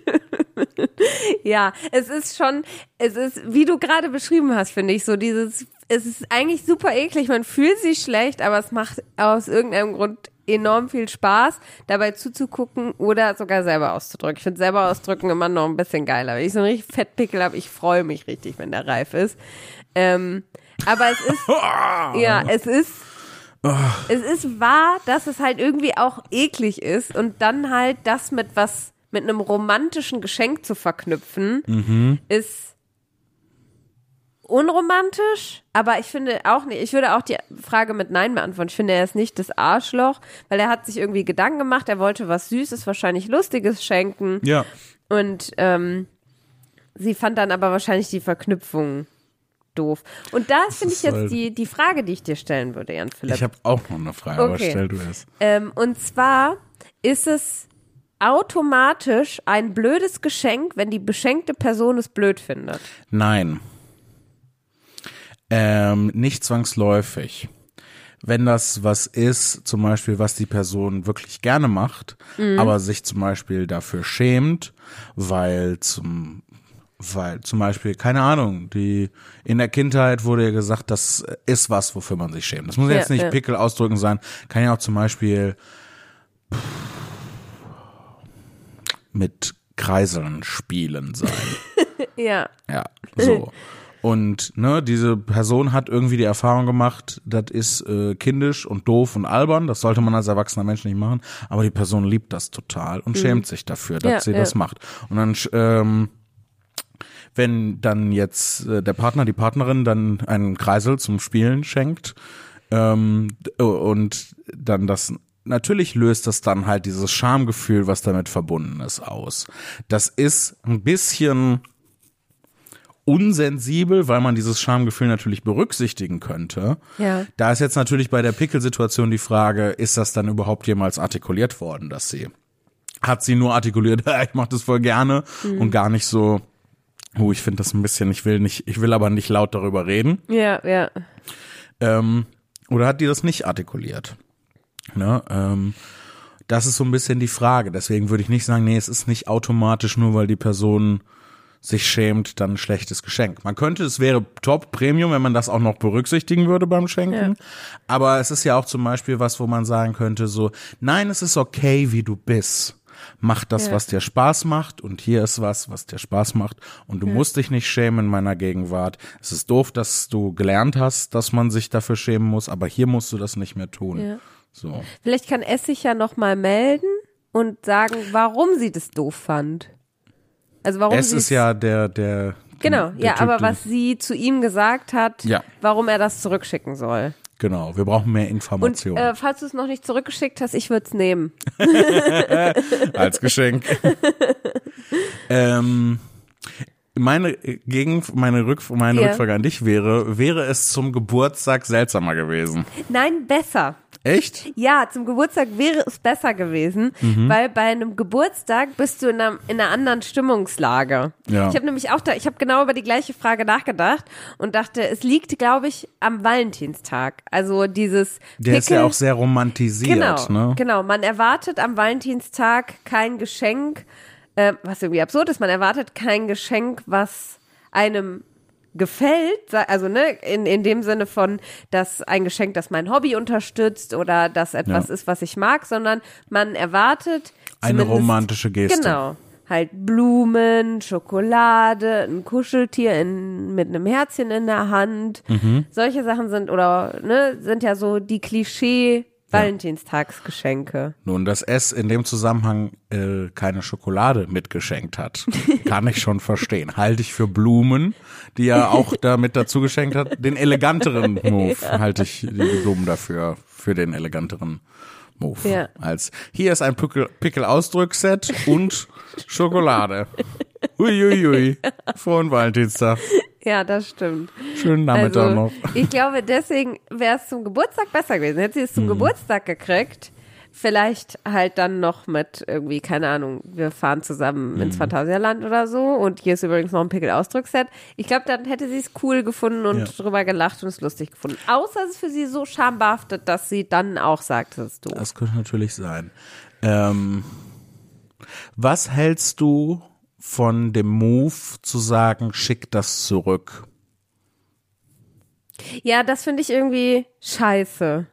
Ja, es ist schon, es ist, wie du gerade beschrieben hast, finde ich, so dieses, es ist eigentlich super eklig, man fühlt sich schlecht, aber es macht aus irgendeinem Grund enorm viel Spaß, dabei zuzugucken oder sogar selber auszudrücken. Ich finde selber ausdrücken immer noch ein bisschen geiler. Wenn ich so einen richtig Fettpickel habe, ich freue mich richtig, wenn der reif ist. Ähm, aber es ist, ja, es ist, es ist wahr, dass es halt irgendwie auch eklig ist und dann halt das mit was, mit einem romantischen Geschenk zu verknüpfen, mhm. ist unromantisch, aber ich finde auch nicht, ich würde auch die Frage mit Nein beantworten. Ich finde, er ist nicht das Arschloch, weil er hat sich irgendwie Gedanken gemacht, er wollte was Süßes, wahrscheinlich Lustiges schenken. Ja. Und ähm, sie fand dann aber wahrscheinlich die Verknüpfung doof. Und da finde ich jetzt halt die, die Frage, die ich dir stellen würde, Jan Philipp. Ich habe auch noch eine Frage, okay. aber stell du es. Ähm, und zwar ist es automatisch ein blödes Geschenk, wenn die beschenkte Person es blöd findet? Nein. Ähm, nicht zwangsläufig. Wenn das was ist, zum Beispiel, was die Person wirklich gerne macht, mhm. aber sich zum Beispiel dafür schämt, weil zum weil zum Beispiel, keine Ahnung, die in der Kindheit wurde ja gesagt, das ist was, wofür man sich schämt. Das muss ja, jetzt nicht ja. Pickel ausdrücken sein, kann ja auch zum Beispiel mit Kreiseln spielen sein. ja. Ja, so. Und ne, diese Person hat irgendwie die Erfahrung gemacht, das ist äh, kindisch und doof und albern, das sollte man als erwachsener Mensch nicht machen, aber die Person liebt das total und mhm. schämt sich dafür, dass ja, sie ja. das macht. Und dann ähm, wenn dann jetzt äh, der Partner, die Partnerin dann einen Kreisel zum Spielen schenkt ähm, und dann das natürlich löst das dann halt dieses Schamgefühl, was damit verbunden ist, aus. Das ist ein bisschen unsensibel, weil man dieses Schamgefühl natürlich berücksichtigen könnte. Ja. Da ist jetzt natürlich bei der Pickelsituation die Frage, ist das dann überhaupt jemals artikuliert worden, dass sie hat sie nur artikuliert, ich mache das voll gerne mhm. und gar nicht so, oh, ich finde das ein bisschen, ich will nicht, ich will aber nicht laut darüber reden. Ja, ja. Ähm, oder hat die das nicht artikuliert? Ne? Ähm, das ist so ein bisschen die Frage. Deswegen würde ich nicht sagen, nee, es ist nicht automatisch nur, weil die Person sich schämt, dann ein schlechtes Geschenk. Man könnte, es wäre top Premium, wenn man das auch noch berücksichtigen würde beim Schenken. Ja. Aber es ist ja auch zum Beispiel was, wo man sagen könnte, so, nein, es ist okay, wie du bist. Mach das, ja. was dir Spaß macht und hier ist was, was dir Spaß macht und du ja. musst dich nicht schämen in meiner Gegenwart. Es ist doof, dass du gelernt hast, dass man sich dafür schämen muss, aber hier musst du das nicht mehr tun. So. Vielleicht kann es sich ja noch mal melden und sagen, warum sie das doof fand. Also warum es ist ja der der genau der ja, typ, aber was sie zu ihm gesagt hat, ja. warum er das zurückschicken soll. Genau, wir brauchen mehr Informationen. Und äh, falls du es noch nicht zurückgeschickt hast, ich würde es nehmen. Als Geschenk. ähm, meine gegen meine, Rück, meine ja. Rückfrage an dich wäre, wäre es zum Geburtstag seltsamer gewesen? Nein, besser. Echt? Ja, zum Geburtstag wäre es besser gewesen, mhm. weil bei einem Geburtstag bist du in einer, in einer anderen Stimmungslage. Ja. Ich habe nämlich auch da, ich habe genau über die gleiche Frage nachgedacht und dachte, es liegt, glaube ich, am Valentinstag. Also dieses Der Pickel, ist ja auch sehr romantisiert. Genau, ne? genau. Man erwartet am Valentinstag kein Geschenk äh, was irgendwie absurd ist. Man erwartet kein Geschenk, was einem gefällt, also ne, in, in dem Sinne von, dass ein Geschenk, das mein Hobby unterstützt oder das etwas Ja. ist, was ich mag, sondern man erwartet Eine romantische Geste. Genau. Halt Blumen, Schokolade, ein Kuscheltier in, mit einem Herzchen in der Hand. Mhm. Solche Sachen sind oder ne, sind ja so die Klischee Valentinstagsgeschenke. Nun, dass S in dem Zusammenhang äh, keine Schokolade mitgeschenkt hat, kann ich schon verstehen. Halte ich für Blumen, die er auch damit dazu geschenkt hat, den eleganteren Move, halte ich die Blumen dafür, für den eleganteren Move. Ja. Als hier ist ein Pickel- Pickel-Ausdrückset und Schokolade. Uiuiui. Frohen Valentinstag. Ja, das stimmt. Schönen Nachmittag Also, noch. ich glaube, deswegen wäre es zum Geburtstag besser gewesen. Hätte sie es zum Mhm. Geburtstag gekriegt, vielleicht halt dann noch mit irgendwie, keine Ahnung, wir fahren zusammen Mhm. ins Phantasialand oder so und hier ist übrigens noch ein Pickel-Ausdrucksset. Ich glaube, dann hätte sie es cool gefunden und Ja. drüber gelacht und es lustig gefunden. Außer es ist für sie so schambehaftet, dass sie dann auch sagt, das ist doof. Das könnte natürlich sein. Ähm, was hältst du von dem Move zu sagen, schick das zurück? Ja, das finde ich irgendwie scheiße.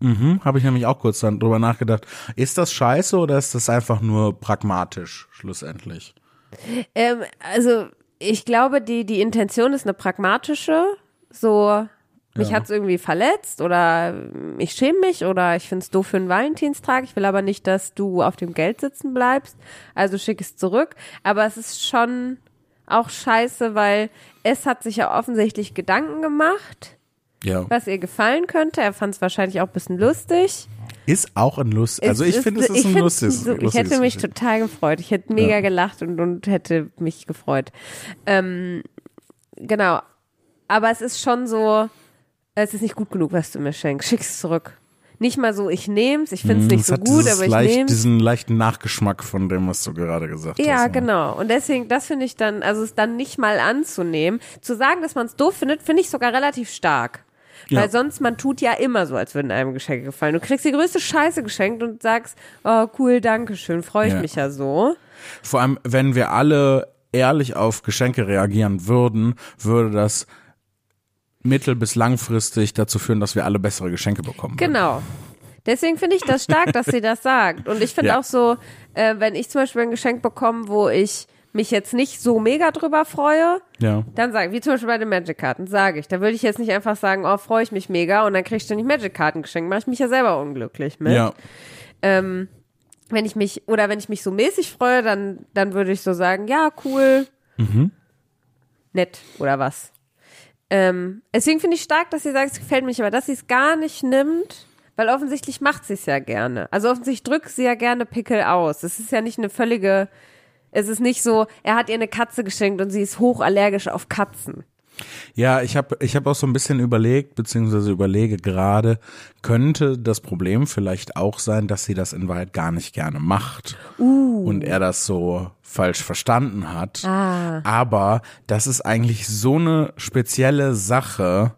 Mhm, habe ich nämlich auch kurz dann drüber nachgedacht. Ist das scheiße oder ist das einfach nur pragmatisch schlussendlich? Ähm, also ich glaube, die, die Intention ist eine pragmatische. So, mich Ja. hat's irgendwie verletzt oder ich schäme mich oder ich find's doof für einen Valentinstag. Ich will aber nicht, dass du auf dem Geld sitzen bleibst. Also schick es zurück. Aber es ist schon auch scheiße, weil es hat sich ja offensichtlich Gedanken gemacht, Ja. was ihr gefallen könnte. Er fand's wahrscheinlich auch ein bisschen lustig. Ist auch ein Lust. Also ich finde, es ist ein lustiges. So, ich hätte mich total gefreut. Ich hätte mega Ja. gelacht und, und hätte mich gefreut. Ähm, genau. Aber es ist schon so, es ist nicht gut genug, was du mir schenkst. Schick's zurück. Nicht mal so, ich nehm's, ich find's Mhm, nicht es so gut, aber ich leicht, nehm's. diesen leichten Nachgeschmack von dem, was du gerade gesagt hast. Ja, ne? genau. Und deswegen, das finde ich dann, also es dann nicht mal anzunehmen. Zu sagen, dass man es doof findet, finde ich sogar relativ stark. Ja. Weil sonst, man tut ja immer so, als würden einem Geschenke gefallen. Du kriegst die größte Scheiße geschenkt und sagst, oh cool, danke schön, freue ich Ja. mich ja so. Vor allem, wenn wir alle ehrlich auf Geschenke reagieren würden, würde das mittel- bis langfristig dazu führen, dass wir alle bessere Geschenke bekommen. würden. Genau. Deswegen finde ich das stark, dass sie das sagt. Und ich finde Ja. auch so, äh, wenn ich zum Beispiel ein Geschenk bekomme, wo ich mich jetzt nicht so mega drüber freue, Ja. dann sage ich, wie zum Beispiel bei den Magic-Karten, sage ich. Da würde ich jetzt nicht einfach sagen, oh, freue ich mich mega und dann krieg ich ständig Magic-Karten geschenkt. Mache ich mich ja selber unglücklich mit. Ja. Ähm, wenn ich mich, oder wenn ich mich so mäßig freue, dann, dann würde ich so sagen, ja, cool, nett oder was. Ähm, deswegen finde ich stark, dass sie sagt, es gefällt mir nicht, aber dass sie es gar nicht nimmt, weil offensichtlich macht sie es ja gerne. Also offensichtlich drückt sie ja gerne Pickel aus. Es ist ja nicht eine völlige, es ist nicht so, er hat ihr eine Katze geschenkt und sie ist hochallergisch auf Katzen. Ja, ich habe ich hab auch so ein bisschen überlegt, beziehungsweise überlege gerade, könnte das Problem vielleicht auch sein, dass sie das in Wahrheit gar nicht gerne macht und er das so falsch verstanden hat. Ah. Aber das ist eigentlich so eine spezielle Sache.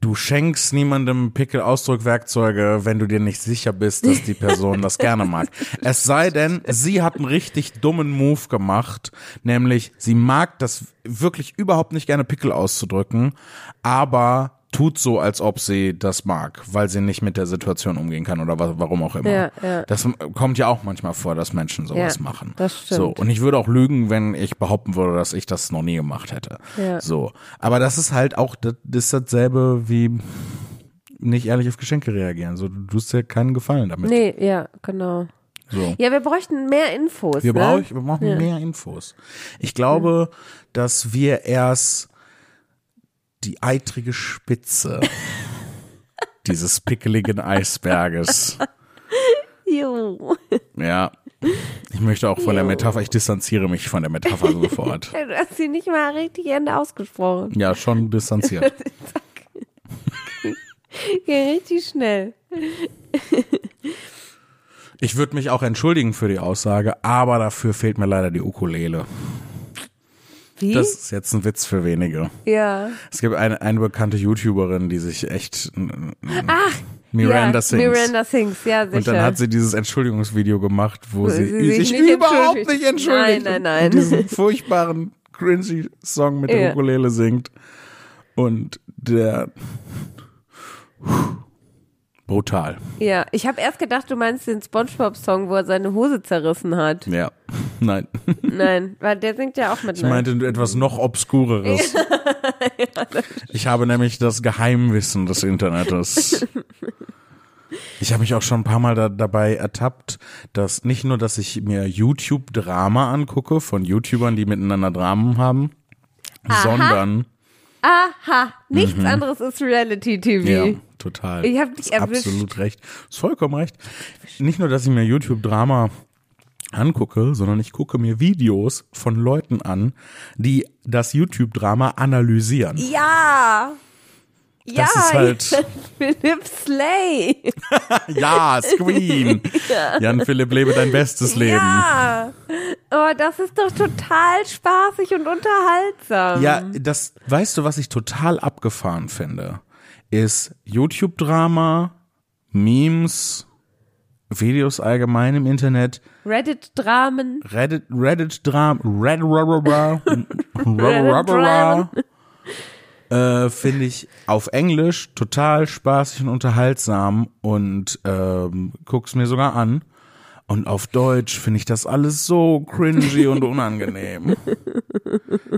Du schenkst niemandem Pickel-Ausdruckwerkzeuge, wenn du dir nicht sicher bist, dass die Person das gerne mag. Es sei denn, sie hat einen richtig dummen Move gemacht, nämlich sie mag das wirklich überhaupt nicht gerne Pickel auszudrücken, aber tut so, als ob sie das mag, weil sie nicht mit der Situation umgehen kann oder wa- warum auch immer. Ja, ja. Das kommt ja auch manchmal vor, dass Menschen sowas Ja, machen. das stimmt. So, und ich würde auch lügen, wenn ich behaupten würde, dass ich das noch nie gemacht hätte. Ja. So. Aber das ist halt auch, das ist dasselbe wie nicht ehrlich auf Geschenke reagieren. So, du tust dir keinen Gefallen damit. Nee, ja, genau. So. Ja, wir bräuchten mehr Infos. Wir, ne? brauchen, wir brauchen Ja. mehr Infos. Ich glaube, dass wir erst die eitrige Spitze dieses pickeligen Eisberges, Jo. ja, ich möchte auch von der Metapher, ich distanziere mich von der Metapher sofort. Du hast sie nicht mal richtig Ende ausgesprochen. Ja, schon distanziert. Geht richtig schnell. Ich würde mich auch entschuldigen für die Aussage, aber dafür fehlt mir leider die Ukulele. Wie? Das ist jetzt ein Witz für wenige. ja. Es gibt eine, eine bekannte YouTuberin, die sich echt, Ach, Miranda ja, Sings. Miranda Sings, ja, sicher. Und dann hat sie dieses Entschuldigungsvideo gemacht, wo, sie, sie sich sich nicht überhaupt nicht entschuldigt. Nein, nein, nein. Und diesen furchtbaren, cringy Song mit der Ja. Ukulele singt. Und der brutal. Ja, ich habe erst gedacht, du meinst den SpongeBob-Song, wo er seine Hose zerrissen hat. Ja. Nein. Nein, weil der singt ja auch mit. Ich meinte etwas noch obskureres. ich habe nämlich das Geheimwissen des Internets. Ich habe mich auch schon ein paar Mal da, dabei ertappt, dass nicht nur, dass ich mir YouTube-Drama angucke von YouTubern, die miteinander Dramen haben, sondern Aha, nichts anderes ist Reality-TV. Mhm. ja, total. Ich hab dich erwischt. Absolut recht. Ist vollkommen recht. Nicht nur, dass ich mir YouTube-Drama angucke, sondern ich gucke mir Videos von Leuten an, die das YouTube-Drama analysieren. Ja. Ja, Das ist halt- Philipp Slay. Ja, Screen. Jan Philipp, lebe dein bestes Leben. Ja. Oh, das ist doch total spaßig und unterhaltsam. Ja, das, weißt du, was ich total abgefahren finde? Ist YouTube-Drama, Memes, Videos allgemein im Internet, Reddit-Dramen. Reddit, Reddit-Drama, Reddit, Reddit, Reddit-Dramen. Äh, finde ich auf Englisch total spaßig und unterhaltsam und ähm, guck's mir sogar an. Und auf Deutsch finde ich das alles so cringy und unangenehm.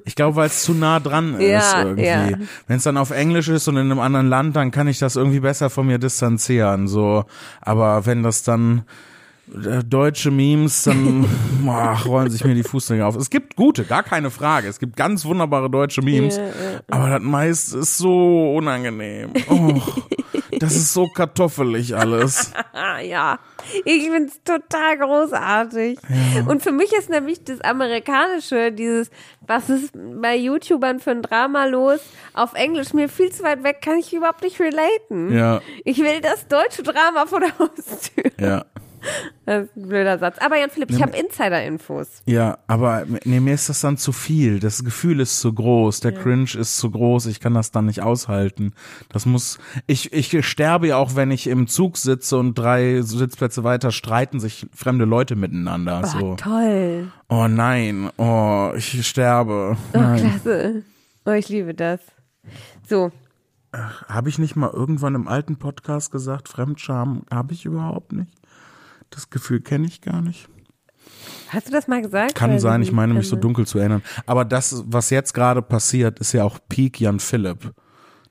Ich glaube, weil es zu nah dran ist Ja, irgendwie. ja. Wenn es dann auf Englisch ist und in einem anderen Land, dann kann ich das irgendwie besser von mir distanzieren. So, aber wenn das dann deutsche Memes, dann boah, rollen sich mir die Fußnägel auf. Es gibt gute, gar keine Frage. Es gibt ganz wunderbare deutsche Memes, aber das meiste ist so unangenehm. Oh, das ist so kartoffelig alles. Ja. Ich find's total großartig. Und für mich ist nämlich das Amerikanische, dieses, was ist bei YouTubern für ein Drama los, auf Englisch mir viel zu weit weg, kann ich überhaupt nicht relaten. Ja, Ich will das deutsche Drama vor der Haustür. ja. Das ist ein blöder Satz. Aber Jan Philipp, ich habe Insider-Infos. Ja, aber nee, mir ist das dann zu viel. Das Gefühl ist zu groß, der Cringe ist zu groß, ich kann das dann nicht aushalten. Das muss, ich, ich sterbe ja auch, wenn ich im Zug sitze und drei Sitzplätze weiter streiten sich fremde Leute miteinander. So. Toll. Oh nein, oh, ich sterbe. Oh, Nein. klasse. Oh, ich liebe das. So, Habe ich nicht mal irgendwann im alten Podcast gesagt, Fremdscham habe ich überhaupt nicht? Das Gefühl kenne ich gar nicht. hast du das mal gesagt? Kann sein, ich meine mich so dunkel zu erinnern. Aber das, was jetzt gerade passiert, ist ja auch Peak Jan Philipp.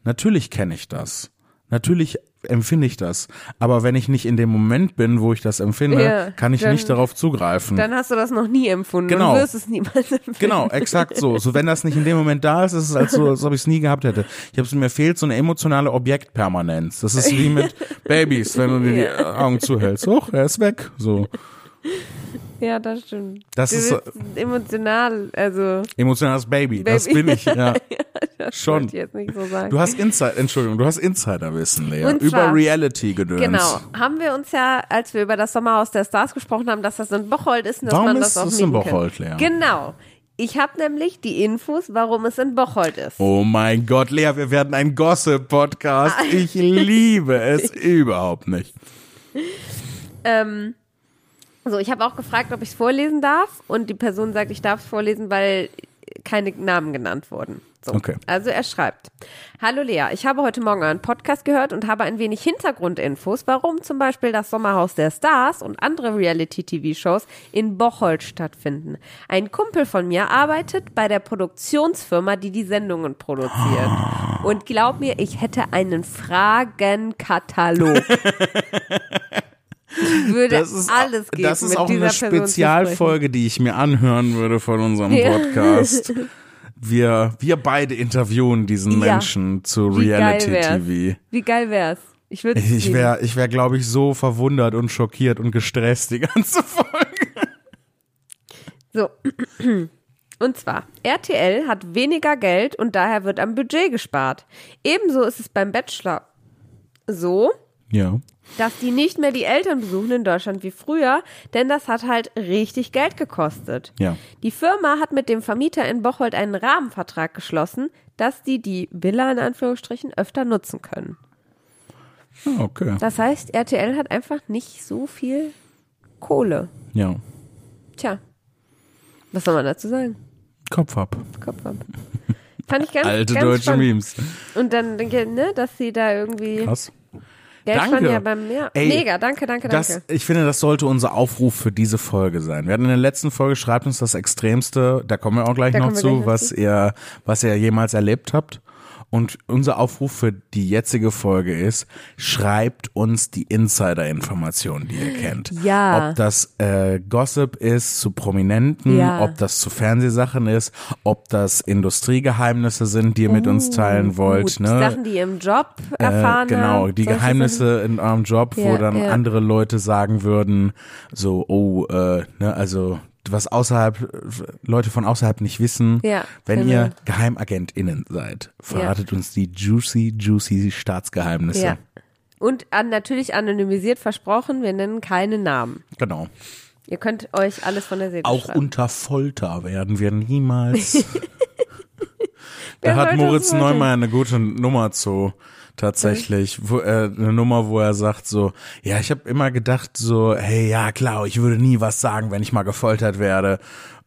Natürlich kenne ich das. Natürlich empfinde ich das. Aber wenn ich nicht in dem Moment bin, wo ich das empfinde, Ja, kann ich dann- nicht darauf zugreifen. Dann hast du das noch nie empfunden Genau. und wirst es niemals empfinden. Genau, exakt so. So wenn das nicht in dem Moment da ist, ist es als, so, als ob ich es nie gehabt hätte. Ich habe mir fehlt so eine emotionale Objektpermanenz. Das ist wie mit Babys, wenn du dir die Augen zuhältst. Hoch, er ist weg. So Ja, das stimmt. Das du ist so- emotional, also emotionales Baby. Das Baby. bin ich. Ja. das Schon. ich jetzt nicht so sagen. Du hast Insider, Entschuldigung, du hast Insiderwissen, Lea. Und über zwar- Reality-Gedöns. Genau, haben wir uns ja, als wir über das Sommerhaus der Stars gesprochen haben, dass das in Bocholt ist und dass Warum man ist das auch es in nehmen Bocholt, kann. Lea? Genau. Ich habe nämlich die Infos, warum es in Bocholt ist. Oh mein Gott, Lea, wir werden ein Gossip-Podcast. Ich liebe es überhaupt nicht. Ähm, so, ich habe auch gefragt, ob ich es vorlesen darf und die Person sagt, ich darf es vorlesen, weil keine Namen genannt wurden. So. Okay. Also er schreibt, Hallo Lea, ich habe heute Morgen euren Podcast gehört und habe ein wenig Hintergrundinfos, warum zum Beispiel das Sommerhaus der Stars und andere Reality-TV-Shows in Bocholt stattfinden. Ein Kumpel von mir arbeitet bei der Produktionsfirma, die die Sendungen produziert. Und glaub mir, ich hätte einen Fragenkatalog. Ich würde Das ist, alles geben. das ist mit auch dieser eine Person. Spezialfolge, die ich mir anhören würde von unserem Ja. Podcast. Wir, wir beide interviewen diesen Ja. Menschen zu Wie geil wär's. Reality-TV. Wie geil wär's? Ich würde Ich wäre, ich wär, glaube ich, so verwundert und schockiert und gestresst die ganze Folge. So. Und zwar, RTL hat weniger Geld und daher wird am Budget gespart. Ebenso ist es beim Bachelor so, Ja. Dass die nicht mehr die Eltern besuchen in Deutschland wie früher, denn das hat halt richtig Geld gekostet. Ja. Die Firma hat mit dem Vermieter in Bocholt einen Rahmenvertrag geschlossen, dass die die Villa in Anführungsstrichen öfter nutzen können. Ah, okay. Das heißt, RTL hat einfach nicht so viel Kohle. Ja. Tja, was soll man dazu sagen? Kopf ab. Kopf ab. Fand ich ganz, Alte ganz deutsche spannend. Memes. Und dann, ne, dass sie da irgendwie. Krass. Ja, ich Danke. fand ja beim Meer. Ey, Mega, danke, danke, danke. Das, ich finde, das sollte unser Aufruf für diese Folge sein. Wir hatten in der letzten Folge, schreibt uns das Extremste, da kommen wir auch gleich Da noch zu, gleich was zu. ihr, was ihr jemals erlebt habt. Und unser Aufruf für die jetzige Folge ist, schreibt uns die Insider-Informationen, die ihr kennt. Ja. Ob das äh, Gossip ist zu Prominenten, Ja. ob das zu Fernsehsachen ist, ob das Industriegeheimnisse sind, die ihr mit uns teilen wollt. Uh, Gut, ne? Sachen, die ihr im Job erfahren Äh, genau, die Geheimnisse in eurem Job, wo Ja, dann ja. andere Leute sagen würden, so, oh, äh, ne, also was außerhalb, Leute von außerhalb nicht wissen, Ja, wenn genau. ihr GeheimagentInnen seid, verratet uns die juicy, juicy Staatsgeheimnisse. Ja. Und an, natürlich anonymisiert versprochen, wir nennen keine Namen. Genau. Ihr könnt euch alles von der Seele Auch schreiben. unter Folter werden wir niemals. Da hat Moritz? Neumann eine gute Nummer zu. Tatsächlich, wo, äh, eine Nummer, wo er sagt so, ja, ich habe immer gedacht so, hey, ja klar, ich würde nie was sagen, wenn ich mal gefoltert werde.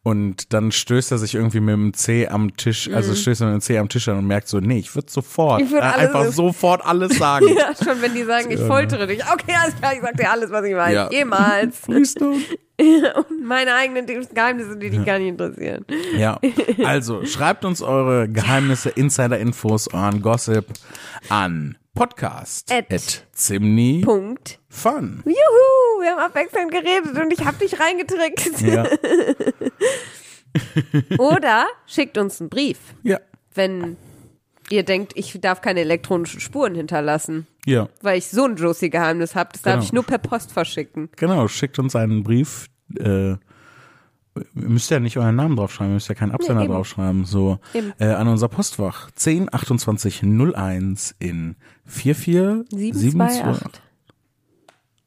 Und dann stößt er sich irgendwie mit dem C am Tisch, also stößt er mit dem C am Tisch an und merkt so, nee, ich würde sofort, Mhm. Ich würd äh, einfach sofort alles sagen. Ja, schon wenn die sagen, ich foltere dich. Okay, alles klar, ich sag dir alles, was ich weiß. Ja. Jemals. Und meine eigenen Geheimnisse, die dich gar nicht interessieren. Ja, also schreibt uns eure Geheimnisse, Insider-Infos, euren Gossip an podcast At at zimni Punkt. fun. Juhu, wir haben abwechselnd geredet und ich hab dich reingetrickt. Ja, Oder schickt uns einen Brief, ja, wenn ihr denkt, ich darf keine elektronischen Spuren hinterlassen, ja, weil ich so ein juicy Geheimnis habe. Das darf Genau. ich nur per Post verschicken. genau. Schickt uns einen Brief. Äh, ihr müsst ja nicht euren Namen draufschreiben, ihr müsst ja keinen Absender eben. draufschreiben. So äh, an unser Postfach 10 28 01 in 4472. 728.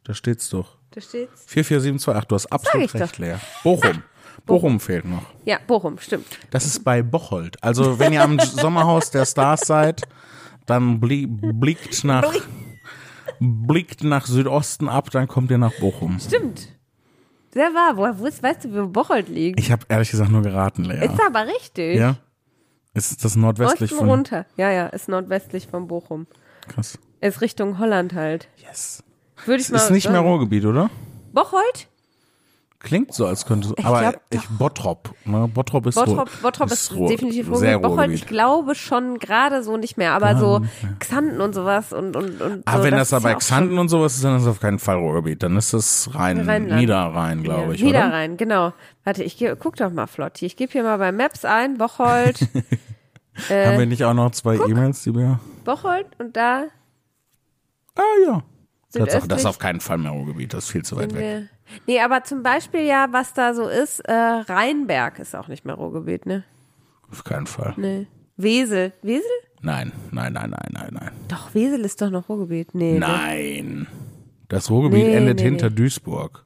Da steht's doch. Da steht's. 44728. Du hast absolut doch. recht, Lea. Bochum. Bochum fehlt noch. Ja, Bochum, stimmt. Das ist bei Bocholt. Also wenn ihr am Sommerhaus der Stars seid, dann blie blickt nach blickt nach Südosten ab, dann kommt ihr nach Bochum. Stimmt. Sehr wahr. Woher wo ist, weißt du, wo Bocholt liegt? Ich habe ehrlich gesagt nur geraten, Lea. Ist aber richtig. Ja? Ist das nordwestlich Osten von runter. Ja, ja, ist nordwestlich von Bochum. Krass. Ist Richtung Holland halt. Yes. Würde ich Es mal ist nicht mehr sagen. Ruhrgebiet, oder? Bocholt? Klingt so, als könnte Ich aber glaub ich Bottrop, ne? Bottrop ist Bottrop, Ruhr- Bottrop ist, Ruhr- definitiv Ruhrgebiet. Bocholt, Ruhrgebiet. ich glaube schon gerade so nicht mehr, aber so Xanten und sowas und und und Ah, so, wenn das, ist da bei ja Xanten und sowas ist, dann ist es auf keinen Fall Ruhrgebiet. Dann ist es Rhein, Rheinland. Niederrhein, glaube ja, ich, oder? Niederrhein, genau. Warte, ich geh, guck doch mal flott hier. Ich gebe hier mal bei Maps ein, Bocholt, Haben wir nicht auch noch zwei E-Mails, die wir Bocholt und da Ah ja. Das, ist- das ist auf keinen Fall mehr Ruhrgebiet, das ist viel zu weit weg. Nee, aber zum Beispiel ja, was da so ist, äh, Rheinberg ist auch nicht mehr Ruhrgebiet, ne? Auf keinen Fall. Nee. Wesel. Wesel? Nein, nein, nein, nein, nein, nein. Doch, Wesel ist doch noch Ruhrgebiet. Nee. Ne? Nein. Das Ruhrgebiet Nee, endet nee, hinter nee. Duisburg.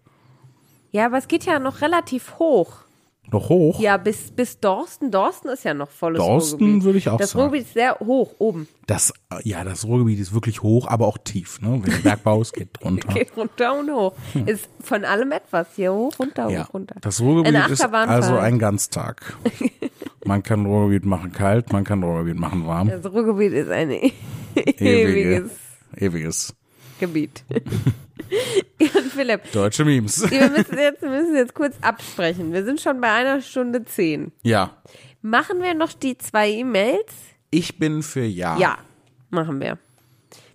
Ja, aber es geht ja noch relativ hoch. Noch hoch? Ja, bis, bis Dorsten. Dorsten ist ja noch volles Dorsten Ruhrgebiet. würde ich auch das sagen. Ruhrgebiet ist sehr hoch oben. Das, ja, das Ruhrgebiet ist wirklich hoch, aber auch tief. Ne? Wenn der Bergbau ist, geht runter. Geht runter und hoch. Ist von allem etwas. Hier hoch, runter, Hm. Ja, hoch, runter. das Ruhrgebiet ist also ein Ganztag. Man kann Ruhrgebiet machen kalt, man kann Ruhrgebiet machen warm. Das Ruhrgebiet ist ein Ewige, ewiges ewiges. Gebiet. und Philipp, Deutsche Memes. wir müssen, jetzt, wir müssen jetzt kurz absprechen. Wir sind schon bei einer Stunde zehn. Ja, Machen wir noch die zwei E-Mails? ich bin für Ja. Ja, machen wir.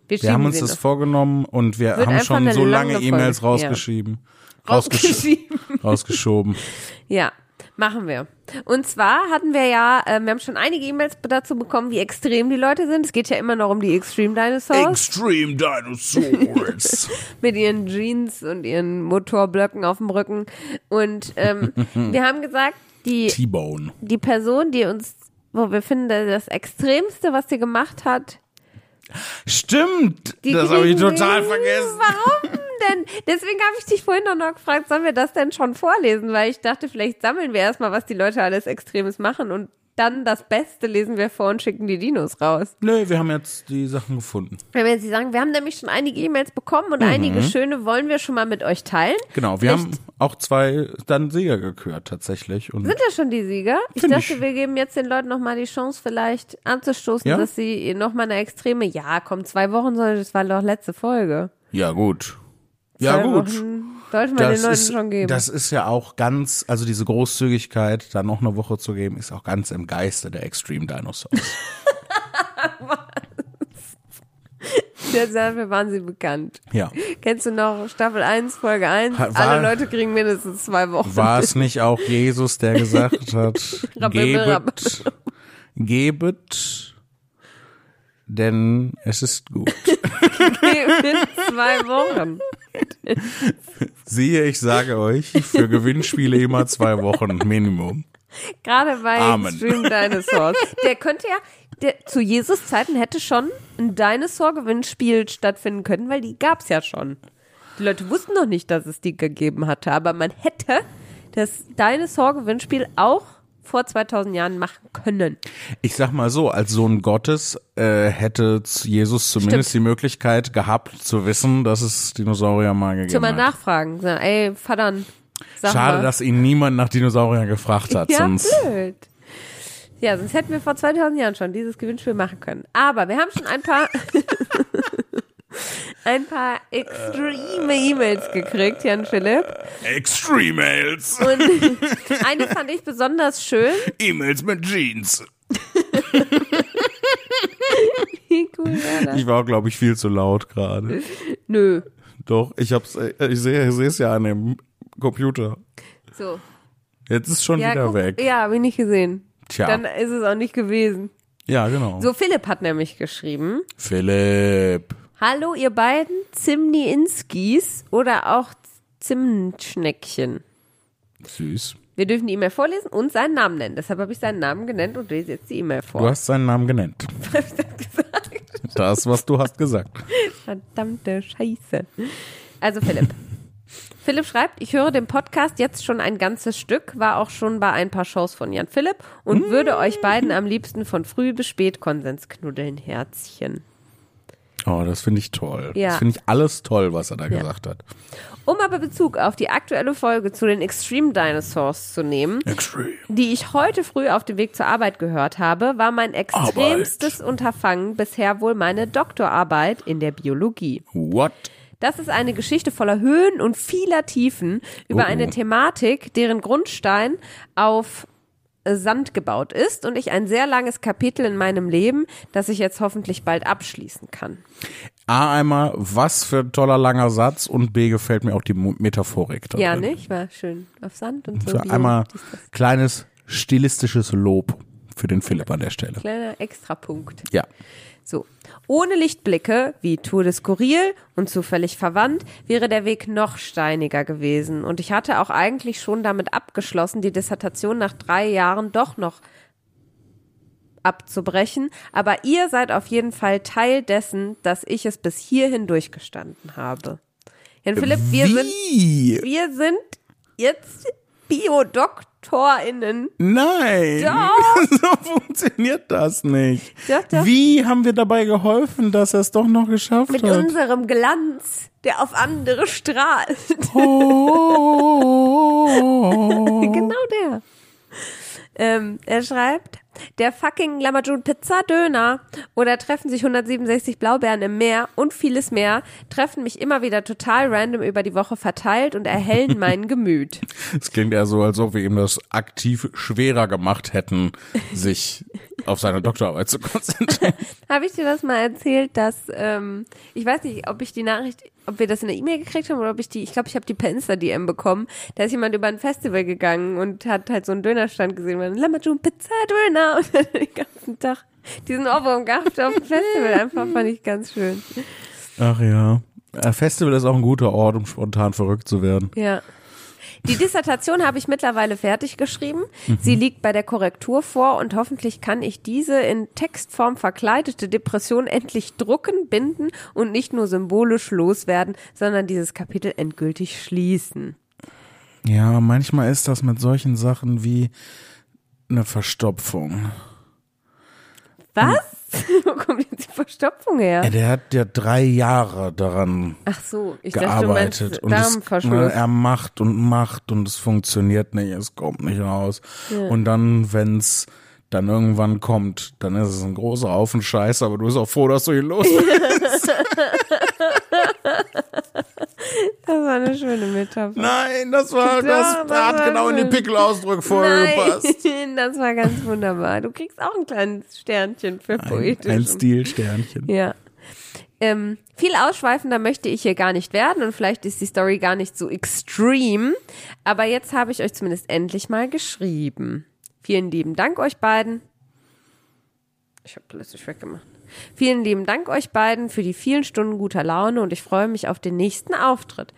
Wir, Wir haben uns das noch. vorgenommen und wir Wird haben schon so lange E-Mails Folge, ja. rausgeschrieben. Rausgeschieben. Rausgeschoben. Ja, machen wir. Und zwar hatten wir ja, äh, wir haben schon einige E-Mails dazu bekommen, wie extrem die Leute sind. Es geht ja immer noch um die Extreme Dinosaurs Extreme Dinosaurs. mit ihren Jeans und ihren Motorblöcken auf dem Rücken. Und ähm, wir haben gesagt, die, die Person, die uns, wo wir finden, das Extremste, was sie gemacht hat, Stimmt. die das habe ich total vergessen. Warum denn? Deswegen habe ich dich vorhin noch, noch gefragt, sollen wir das denn schon vorlesen? Weil ich dachte, vielleicht sammeln wir erstmal, was die Leute alles Extremes machen und dann das Beste lesen wir vor und schicken die Dinos raus. Nö, wir haben jetzt die Sachen gefunden. Wenn wir jetzt sagen, wir haben nämlich schon einige E-Mails bekommen und einige schöne wollen wir schon mal mit euch teilen. Genau, wir Vielleicht- haben auch zwei dann Sieger gekürt tatsächlich. Und Sind das schon die Sieger? Ich dachte, ich. wir geben jetzt den Leuten nochmal die Chance, vielleicht anzustoßen, Ja? dass sie nochmal eine extreme, ja, komm, zwei Wochen, sondern das war doch letzte Folge. ja, gut. Ja, zwei gut. Wochen sollte man den Leuten ist, schon geben. das ist ja auch ganz, also diese Großzügigkeit, da noch eine Woche zu geben, ist auch ganz im Geiste der Extreme Dinosaurs. Dafür waren sie bekannt. ja. Kennst du noch Staffel 1, Folge 1? Ha- war- Alle Leute kriegen mindestens zwei Wochen. War es nicht auch Jesus, der gesagt hat, gebet, gebet, denn es ist gut. in zwei Wochen. Siehe, ich sage euch, für Gewinnspiele immer zwei Wochen Minimum. Gerade bei Amen. Extreme Dinosaurs. Der könnte ja, der, zu Jesus Zeiten hätte schon ein Dinosaur-Gewinnspiel stattfinden können, weil die gab's ja schon. Die Leute wussten noch nicht, dass es die gegeben hatte, aber man hätte das Dinosaur-Gewinnspiel auch vor 2000 Jahren machen können. Ich sag mal so, als Sohn Gottes äh, hätte Jesus zumindest die Möglichkeit gehabt zu wissen, dass es Dinosaurier mal gegeben Zu mal hat. nachfragen. Sagen, ey, sag Schade, mal. dass ihn niemand nach Dinosauriern gefragt hat, Ja, sonst. blöd. Ja, sonst hätten wir vor 2000 Jahren schon dieses Gewinnspiel machen können. Aber wir haben schon ein paar, ein paar extreme E-Mails gekriegt, Jan Philipp. Extreme-Mails. Und eine fand ich besonders schön. E-Mails mit Jeans. Wie cool wäre das? Ich war, glaube ich, viel zu laut gerade. Nö. Doch, ich hab's, äh, ich sehe, ich sehe es ja an dem Computer. So. Jetzt ist schon Ja, wieder guck, weg. ja, habe ich nicht gesehen. Tja. Dann ist es auch nicht gewesen. Ja, genau. So, Philipp hat nämlich geschrieben. Philipp. Hallo, ihr beiden Zimniinskis oder auch Zimtschneckchen. Süß. Wir dürfen die E-Mail vorlesen und seinen Namen nennen. Deshalb habe ich seinen Namen genannt und lese jetzt die E-Mail vor. Du hast seinen Namen genannt. Das, was du hast gesagt. Verdammte Scheiße. Also Philipp. Philipp schreibt, ich höre den Podcast jetzt schon ein ganzes Stück, war auch schon bei ein paar Shows von Jan Philipp und würde euch beiden am liebsten von früh bis spät Konsens knuddeln, Herzchen. Oh, das finde ich toll. Ja. Das finde ich alles toll, was er da gesagt hat. Um aber Bezug auf die aktuelle Folge zu den Extreme Dinosaurs zu nehmen, Extreme. die ich heute früh auf dem Weg zur Arbeit gehört habe, war mein extremstes Unterfangen bisher wohl meine Doktorarbeit in der Biologie. What? Das ist eine Geschichte voller Höhen und vieler Tiefen über Oh. eine Thematik, deren Grundstein auf Sand gebaut ist und ich ein sehr langes Kapitel in meinem Leben, das ich jetzt hoffentlich bald abschließen kann. A einmal, was für ein toller langer Satz und B gefällt mir auch die Metaphorik. Da Ja, nicht? War schön auf Sand und so. Einmal kleines stilistisches Lob für den Philipp an der Stelle. Kleiner Extrapunkt. Ja. So. Ohne Lichtblicke, wie Tour de Skurril und zufällig verwandt, wäre der Weg noch steiniger gewesen. Und ich hatte auch eigentlich schon damit abgeschlossen, die Dissertation nach drei Jahren doch noch abzubrechen. Aber ihr seid auf jeden Fall Teil dessen, dass ich es bis hierhin durchgestanden habe. Jan Philipp, wir sind, Wie? wir sind jetzt BiodoktorInnen. Nein. Doch. so funktioniert das nicht. Doch, doch. Wie haben wir dabei geholfen, dass er es doch noch geschafft Mit hat? unserem Glanz, der auf andere strahlt. Oh. genau der. Ähm, er schreibt, der fucking Lamajun Pizza Döner oder treffen sich 167 Blaubeeren im Meer und vieles mehr treffen mich immer wieder total random über die Woche verteilt und erhellen mein Gemüt. Es klingt eher so, als ob wir ihm das aktiv schwerer gemacht hätten, sich auf seine Doktorarbeit zu konzentrieren. Habe ich dir das mal erzählt, dass ähm, ich weiß nicht, ob ich die Nachricht, ob wir das in der E-Mail gekriegt haben oder ob ich die, ich glaube, ich habe die per Insta-DM bekommen. Da ist jemand über ein Festival gegangen und hat halt so einen Dönerstand gesehen, ein Lamajun Pizza Döner und hat den ganzen Tag diesen Ohrwurm gehabt auf dem Festival. Einfach fand ich ganz schön. Ach ja. Ein Festival ist auch ein guter Ort, um spontan verrückt zu werden. Ja. Die Dissertation habe ich mittlerweile fertig geschrieben. Sie liegt bei der Korrektur vor und hoffentlich kann ich diese in Textform verkleidete Depression endlich drucken, binden und nicht nur symbolisch loswerden, sondern dieses Kapitel endgültig schließen. Ja, manchmal ist das mit solchen Sachen wie eine Verstopfung. Was? Wo kommt jetzt die Verstopfung her? Ja, der hat ja drei Jahre daran Ach so, ich dachte, du gearbeitet. und es, ne, er macht und macht und es funktioniert nicht, es kommt nicht raus. Und dann, wenn's dann irgendwann kommt, dann ist es ein großer Haufen Scheiß, aber du bist auch froh, dass du ihn los bist. Das war eine schöne Metapher. Nein, das war, Doch, das, das hat war genau in die schön. Pickelausdruckfolge gepasst. Nein, das war ganz wunderbar. Du kriegst auch ein kleines Sternchen für Ein, poetisch. ein Stilsternchen. Ja. Ähm, viel ausschweifender möchte ich hier gar nicht werden und vielleicht ist die Story gar nicht so extrem, aber jetzt habe ich euch zumindest endlich mal geschrieben. Vielen lieben Dank euch beiden. Ich habe plötzlich weggemacht. Vielen lieben Dank euch beiden für die vielen Stunden guter Laune und ich freue mich auf den nächsten Auftritt.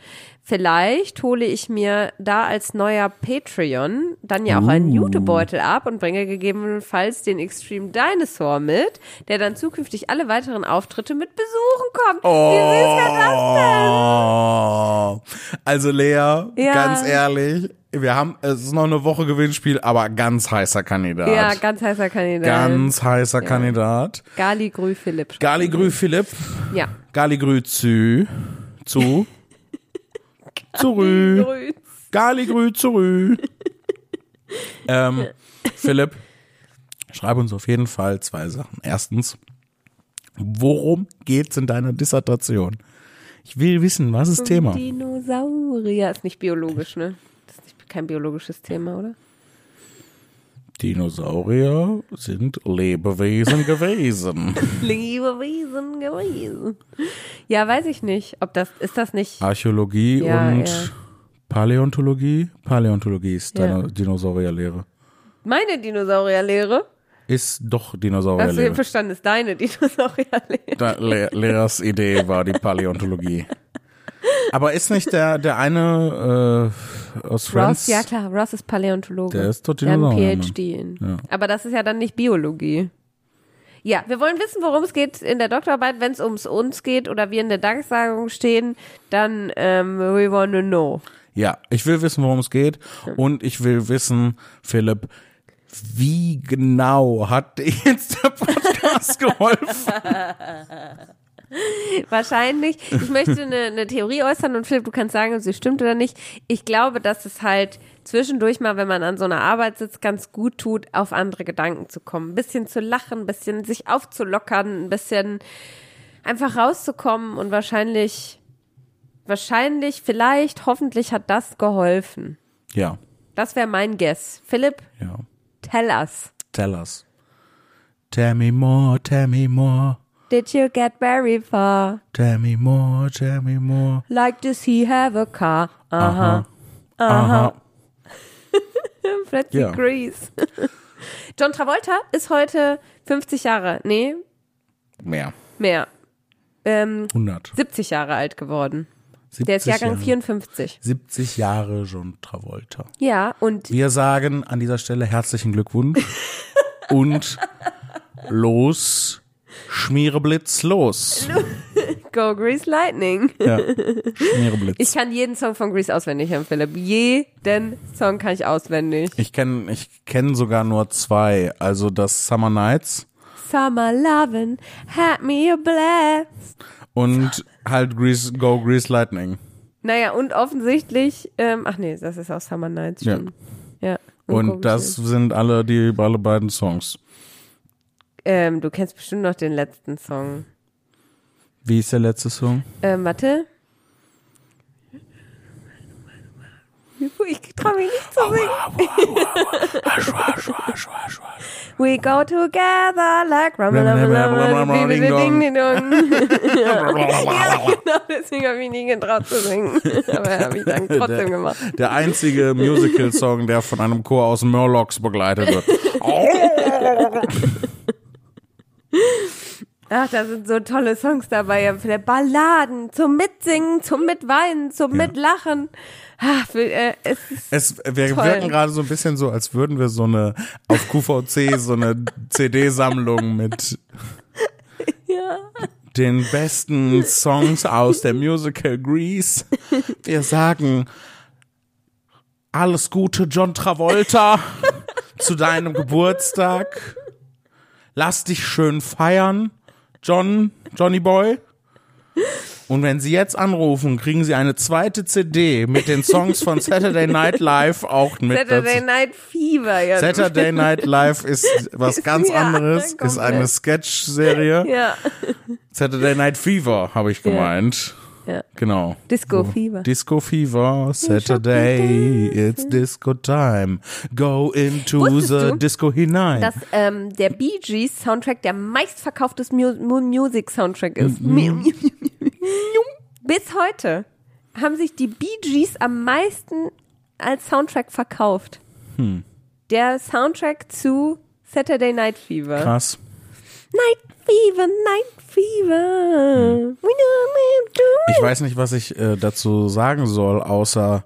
Vielleicht hole ich mir da als neuer Patreon dann ja auch einen Jutebeutel ab und bringe gegebenenfalls den Extreme Dinosaur mit, der dann zukünftig alle weiteren Auftritte mit besuchen kommt. Wie süß wäre das denn? Oh. Also Lea, Ja. ganz ehrlich, wir haben, es ist noch eine Woche Gewinnspiel, aber ganz heißer Kandidat. Ja, ganz heißer Kandidat. ganz heißer Kandidat. Gali Grü Philipp. Galigrü Philipp, Ja. Galigrü Zü, zu, zurü, Grüß. Galigrü zurü. ähm, Philipp, schreib uns auf jeden Fall zwei Sachen. Erstens, worum geht's in deiner Dissertation? Ich will wissen, was ist Thema? Dinosaurier. Ist nicht biologisch, ne? Kein biologisches Thema, oder? Dinosaurier sind Lebewesen gewesen. Lebewesen gewesen. Ja, weiß ich nicht. Ob das, ist das nicht. Archäologie Ja, und ja. Paläontologie? Paläontologie ist deine Ja. Dinosaurierlehre. Meine Dinosaurierlehre? Ist doch Hast du Dinosaurierlehre. verstanden? Ist deine Dinosaurierlehre? Lehrers Idee war die Paläontologie. Aber ist nicht der, der eine äh, aus Friends? Ross, ja klar, Ross ist Paläontologe. Der ist doch Der hat einen PhD in. Ja. Aber das ist ja dann nicht Biologie. Ja, wir wollen wissen, worum es geht in der Doktorarbeit. Wenn es ums uns geht oder wir in der Danksagung stehen, dann ähm, we want to know. Ja, ich will wissen, worum es geht. Und ich will wissen, Philipp, wie genau hat dir jetzt der Podcast geholfen? Wahrscheinlich. Ich möchte eine, eine Theorie äußern und Philipp, du kannst sagen, ob sie stimmt oder nicht. Ich glaube, dass es halt zwischendurch mal, wenn man an so einer Arbeit sitzt, ganz gut tut, auf andere Gedanken zu kommen. Ein bisschen zu lachen, ein bisschen sich aufzulockern, ein bisschen einfach rauszukommen und wahrscheinlich, wahrscheinlich, vielleicht, hoffentlich hat das geholfen. Ja, Das wäre mein Guess. Philipp, ja. tell us. Tell us. Tell me more, tell me more. Did you get very far? Tell me more, tell me more. Like does he have a car? Aha. Aha. Plötzlich Ja. Grease. John Travolta ist heute 50 Jahre, nee, Mehr. mehr, ähm, 100. 70 Jahre alt geworden. 70 Der ist Jahrgang Jahre. 54. 70 Jahre John Travolta. Ja, und Wir sagen an dieser Stelle herzlichen Glückwunsch und los, Schmiereblitz, los. Go Grease Lightning. Ja, Schmiereblitz. Ich kann jeden Song von Grease auswendig, Herr Philipp. Jeden Song kann ich auswendig. Ich kenne ich kenn sogar nur zwei. Also das Summer Nights Summer lovin' had me a blast. und halt Grease, Go Grease Lightning. Naja, und offensichtlich, ähm, ach nee, das ist aus Summer Nights Ja. Ja. Und Go das sind alle die alle beiden Songs. Ähm, du kennst bestimmt noch den letzten Song. Wie ist der letzte Song? Ähm, warte. Ich trau mich nicht zu singen. We go together like rum rum rum rum ding ding dong. Ja, genau, deswegen habe ich nie getraut zu singen. Aber habe ich dann trotzdem gemacht. Der einzige Musical-Song, der von einem Chor aus Murlocs begleitet wird. Ach, da sind so tolle Songs dabei. Ja, für Balladen zum Mitsingen, zum Mitweinen, zum Mitlachen. Ach, für, äh, es Es, wir Toll. wirken gerade so ein bisschen so, als würden wir so eine auf QVC so eine CD-Sammlung mit ja. den besten Songs aus der Musical Grease. Wir sagen alles Gute, John Travolta. zu deinem Geburtstag. Lass dich schön feiern, John, Johnny Boy. Und wenn Sie jetzt anrufen, kriegen Sie eine zweite CD mit den Songs von Saturday Night Live auch mit Saturday dazu. Night Fever. Ja. Saturday Night Live ist was ganz Ja, anderes, ist eine Sketch-Serie. Ja. Saturday Night Fever habe ich gemeint. ja. Genau. Disco Fever. Disco Fever, Saturday, it's Disco Time. Go into Wusstest the du, Disco hinein. Dass ähm, der Bee Gees Soundtrack der meistverkauftes Mu Mu Music Soundtrack ist. Mhm. Bis heute haben sich die Bee Gees am meisten als Soundtrack verkauft. Hm. Der Soundtrack zu Saturday Night Fever. Krass. Night Fever, Night Fever. Do Ich weiß nicht, was ich äh, dazu sagen soll, außer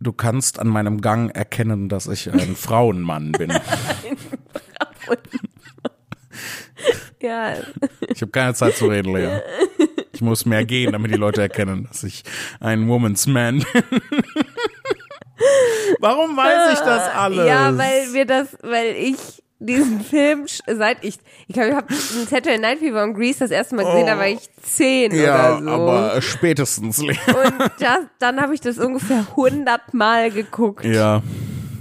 du kannst an meinem Gang erkennen, dass ich ein Frauenmann bin. Ja, Ich habe keine Zeit zu reden, Lea. Ich muss mehr gehen, damit die Leute erkennen, dass ich ein Woman's Man bin. Warum weiß ich das alles? Ja, weil wir das, weil ich diesen Film, seit ich, ich glaube, ich habe Saturday Night Fever und Grease das erste Mal gesehen, da war ich zehn Oh. ja, oder so. aber spätestens, Lea. und das, dann habe ich das ungefähr hundertmal geguckt. Ja.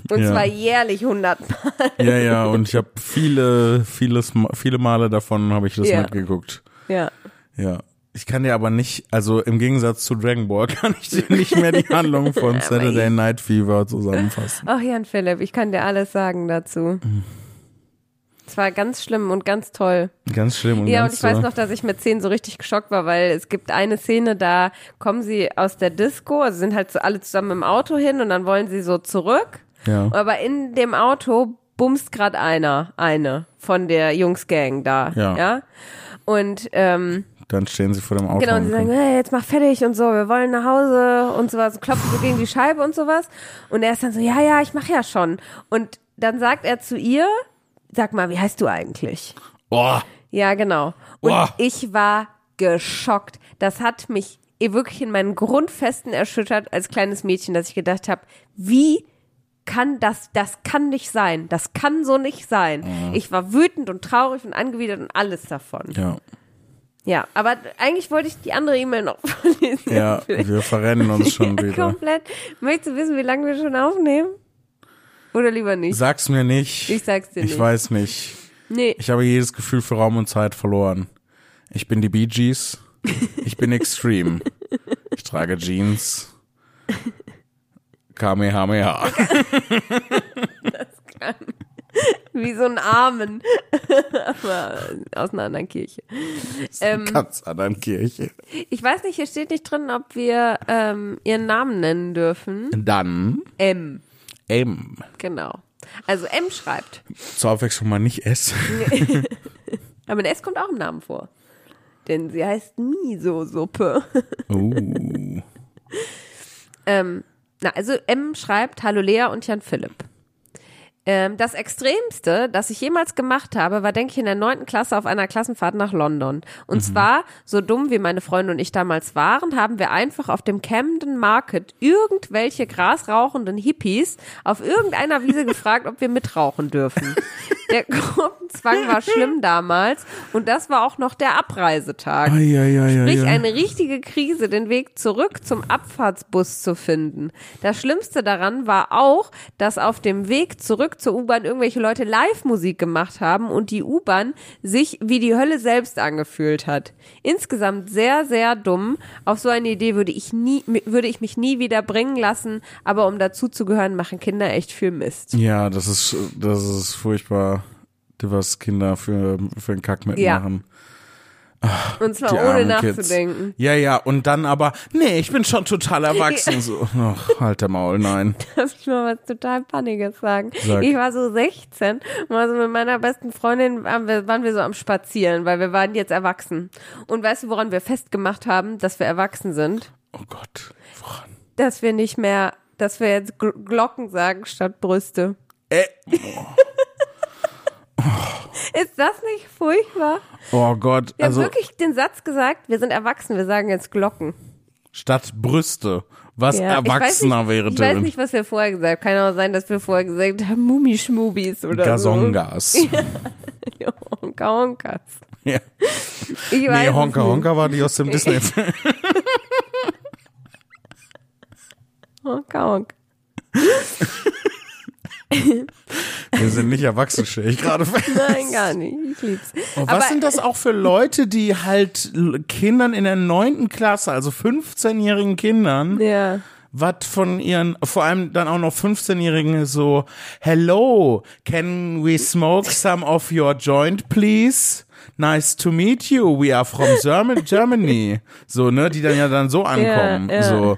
und ja. zwar jährlich hundertmal. Ja, ja, und ich habe viele, vieles, viele Male davon habe ich das Ja. mitgeguckt. Ja. Ja. Ich kann dir aber nicht, also im Gegensatz zu Dragon Ball, kann ich dir nicht mehr die Handlung von Saturday Night Fever zusammenfassen. Ach Jan Philipp, ich kann dir alles sagen dazu. Es war ganz schlimm und ganz toll. Ganz schlimm und Ja, und ganz ich weiß noch, dass ich mit zehn so richtig geschockt war, weil es gibt eine Szene, da kommen sie aus der Disco, also sind halt so alle zusammen im Auto hin und dann wollen sie so zurück. Ja. Aber in dem Auto bumst gerade einer, eine von der Jungsgang da. Ja. ja? Und ähm, Dann stehen sie vor dem Auto. genau, und und sie sagen, hey, jetzt mach fertig und so, wir wollen nach Hause und sowas, klopfen so gegen die Scheibe und sowas. Und er ist dann so, ja, ja, ich mach ja schon. Und dann sagt er zu ihr, sag mal, wie heißt du eigentlich? Boah, Ja, genau. Und Boah. ich war geschockt. Das hat mich wirklich in meinen Grundfesten erschüttert als kleines Mädchen, dass ich gedacht habe, wie kann das, das kann nicht sein. Das kann so nicht sein. Mhm. Ich war wütend und traurig und angewidert und alles davon. ja. Ja, aber eigentlich wollte ich die andere E-Mail noch vorlesen. Ja, wir verrennen uns schon wieder. Komplett. Möchtest du wissen, wie lange wir schon aufnehmen? Oder lieber nicht? Sag's mir nicht. Ich sag's dir Ich nicht. weiß nicht. Nee. Ich habe jedes Gefühl für Raum und Zeit verloren. Ich bin die Bee Gees. Ich bin extreme. Ich trage Jeans. Kamehameha. Wie so ein Armen. Aber aus einer anderen Kirche. Ähm, Ganz anderen Kirche. Ich weiß nicht, hier steht nicht drin, ob wir ähm, ihren Namen nennen dürfen. Dann M, M. genau. Also M schreibt. Zur Abwechslung mal nicht S. Aber ein S kommt auch im Namen vor. Denn sie heißt Miso-Suppe. Uh. ähm, na, also M schreibt Hallo Lea und Jan Philipp. Ähm, das Extremste, das ich jemals gemacht habe, war, denke ich, in der neunten Klasse auf einer Klassenfahrt nach London. Und zwar, so dumm wie meine Freunde und ich damals waren, haben wir einfach auf dem Camden Market irgendwelche grasrauchenden Hippies auf irgendeiner Wiese gefragt, ob wir mitrauchen dürfen. Der Gruppenzwang war schlimm damals und das war auch noch der Abreisetag. Ai, ai, ai, Sprich, eine richtige Krise, den Weg zurück zum Abfahrtsbus zu finden. Das Schlimmste daran war auch, dass auf dem Weg zurück zur U-Bahn irgendwelche Leute Live-Musik gemacht haben und die U-Bahn sich wie die Hölle selbst angefühlt hat. Insgesamt sehr, sehr dumm. Auf so eine Idee würde ich nie, würde ich mich nie wieder bringen lassen, aber um dazuzugehören, machen Kinder echt viel Mist. Ja, das ist, das ist furchtbar, was Kinder für, für einen Kack mitmachen. Und zwar ohne nachzudenken. Kids. Ja, ja, und dann aber, nee, ich bin schon total erwachsen. So, ach, halt der Maul, nein. Darf ich mal was total Paniges sagen? Sag. Ich war so 16 und war so mit meiner besten Freundin waren wir, waren wir so am Spazieren, weil wir waren jetzt erwachsen. Und weißt du, woran wir festgemacht haben, dass wir erwachsen sind? Oh Gott, woran? Dass wir nicht mehr, dass wir jetzt Gl Glocken sagen statt Brüste. Äh, Ist das nicht furchtbar? oh Gott, Wir also, haben wirklich den Satz gesagt, wir sind erwachsen, wir sagen jetzt Glocken. statt Brüste. Was Ja, erwachsener nicht, wäre Ich weiß nicht, was wir vorher gesagt haben. Kann auch sein, dass wir vorher gesagt haben, Mumischmubis oder Gazongas. so. Honka Honkas. Ja. Ich Nee, weiß es Honka. Honka war die aus dem Disney-Film. Honka Honka. Wir sind nicht erwachsen, stelle ich gerade fest. Nein, gar nicht. Ich lieb's. Und Aber- was sind das auch für Leute, die halt Kindern in der neunten Klasse, also 15-jährigen Kindern, Ja. was von ihren, vor allem dann auch noch 15-Jährigen so, hello, can we smoke some of your joint, please? Nice to meet you. We are from German- Germany. So, ne, die dann ja dann so ankommen. ja. So.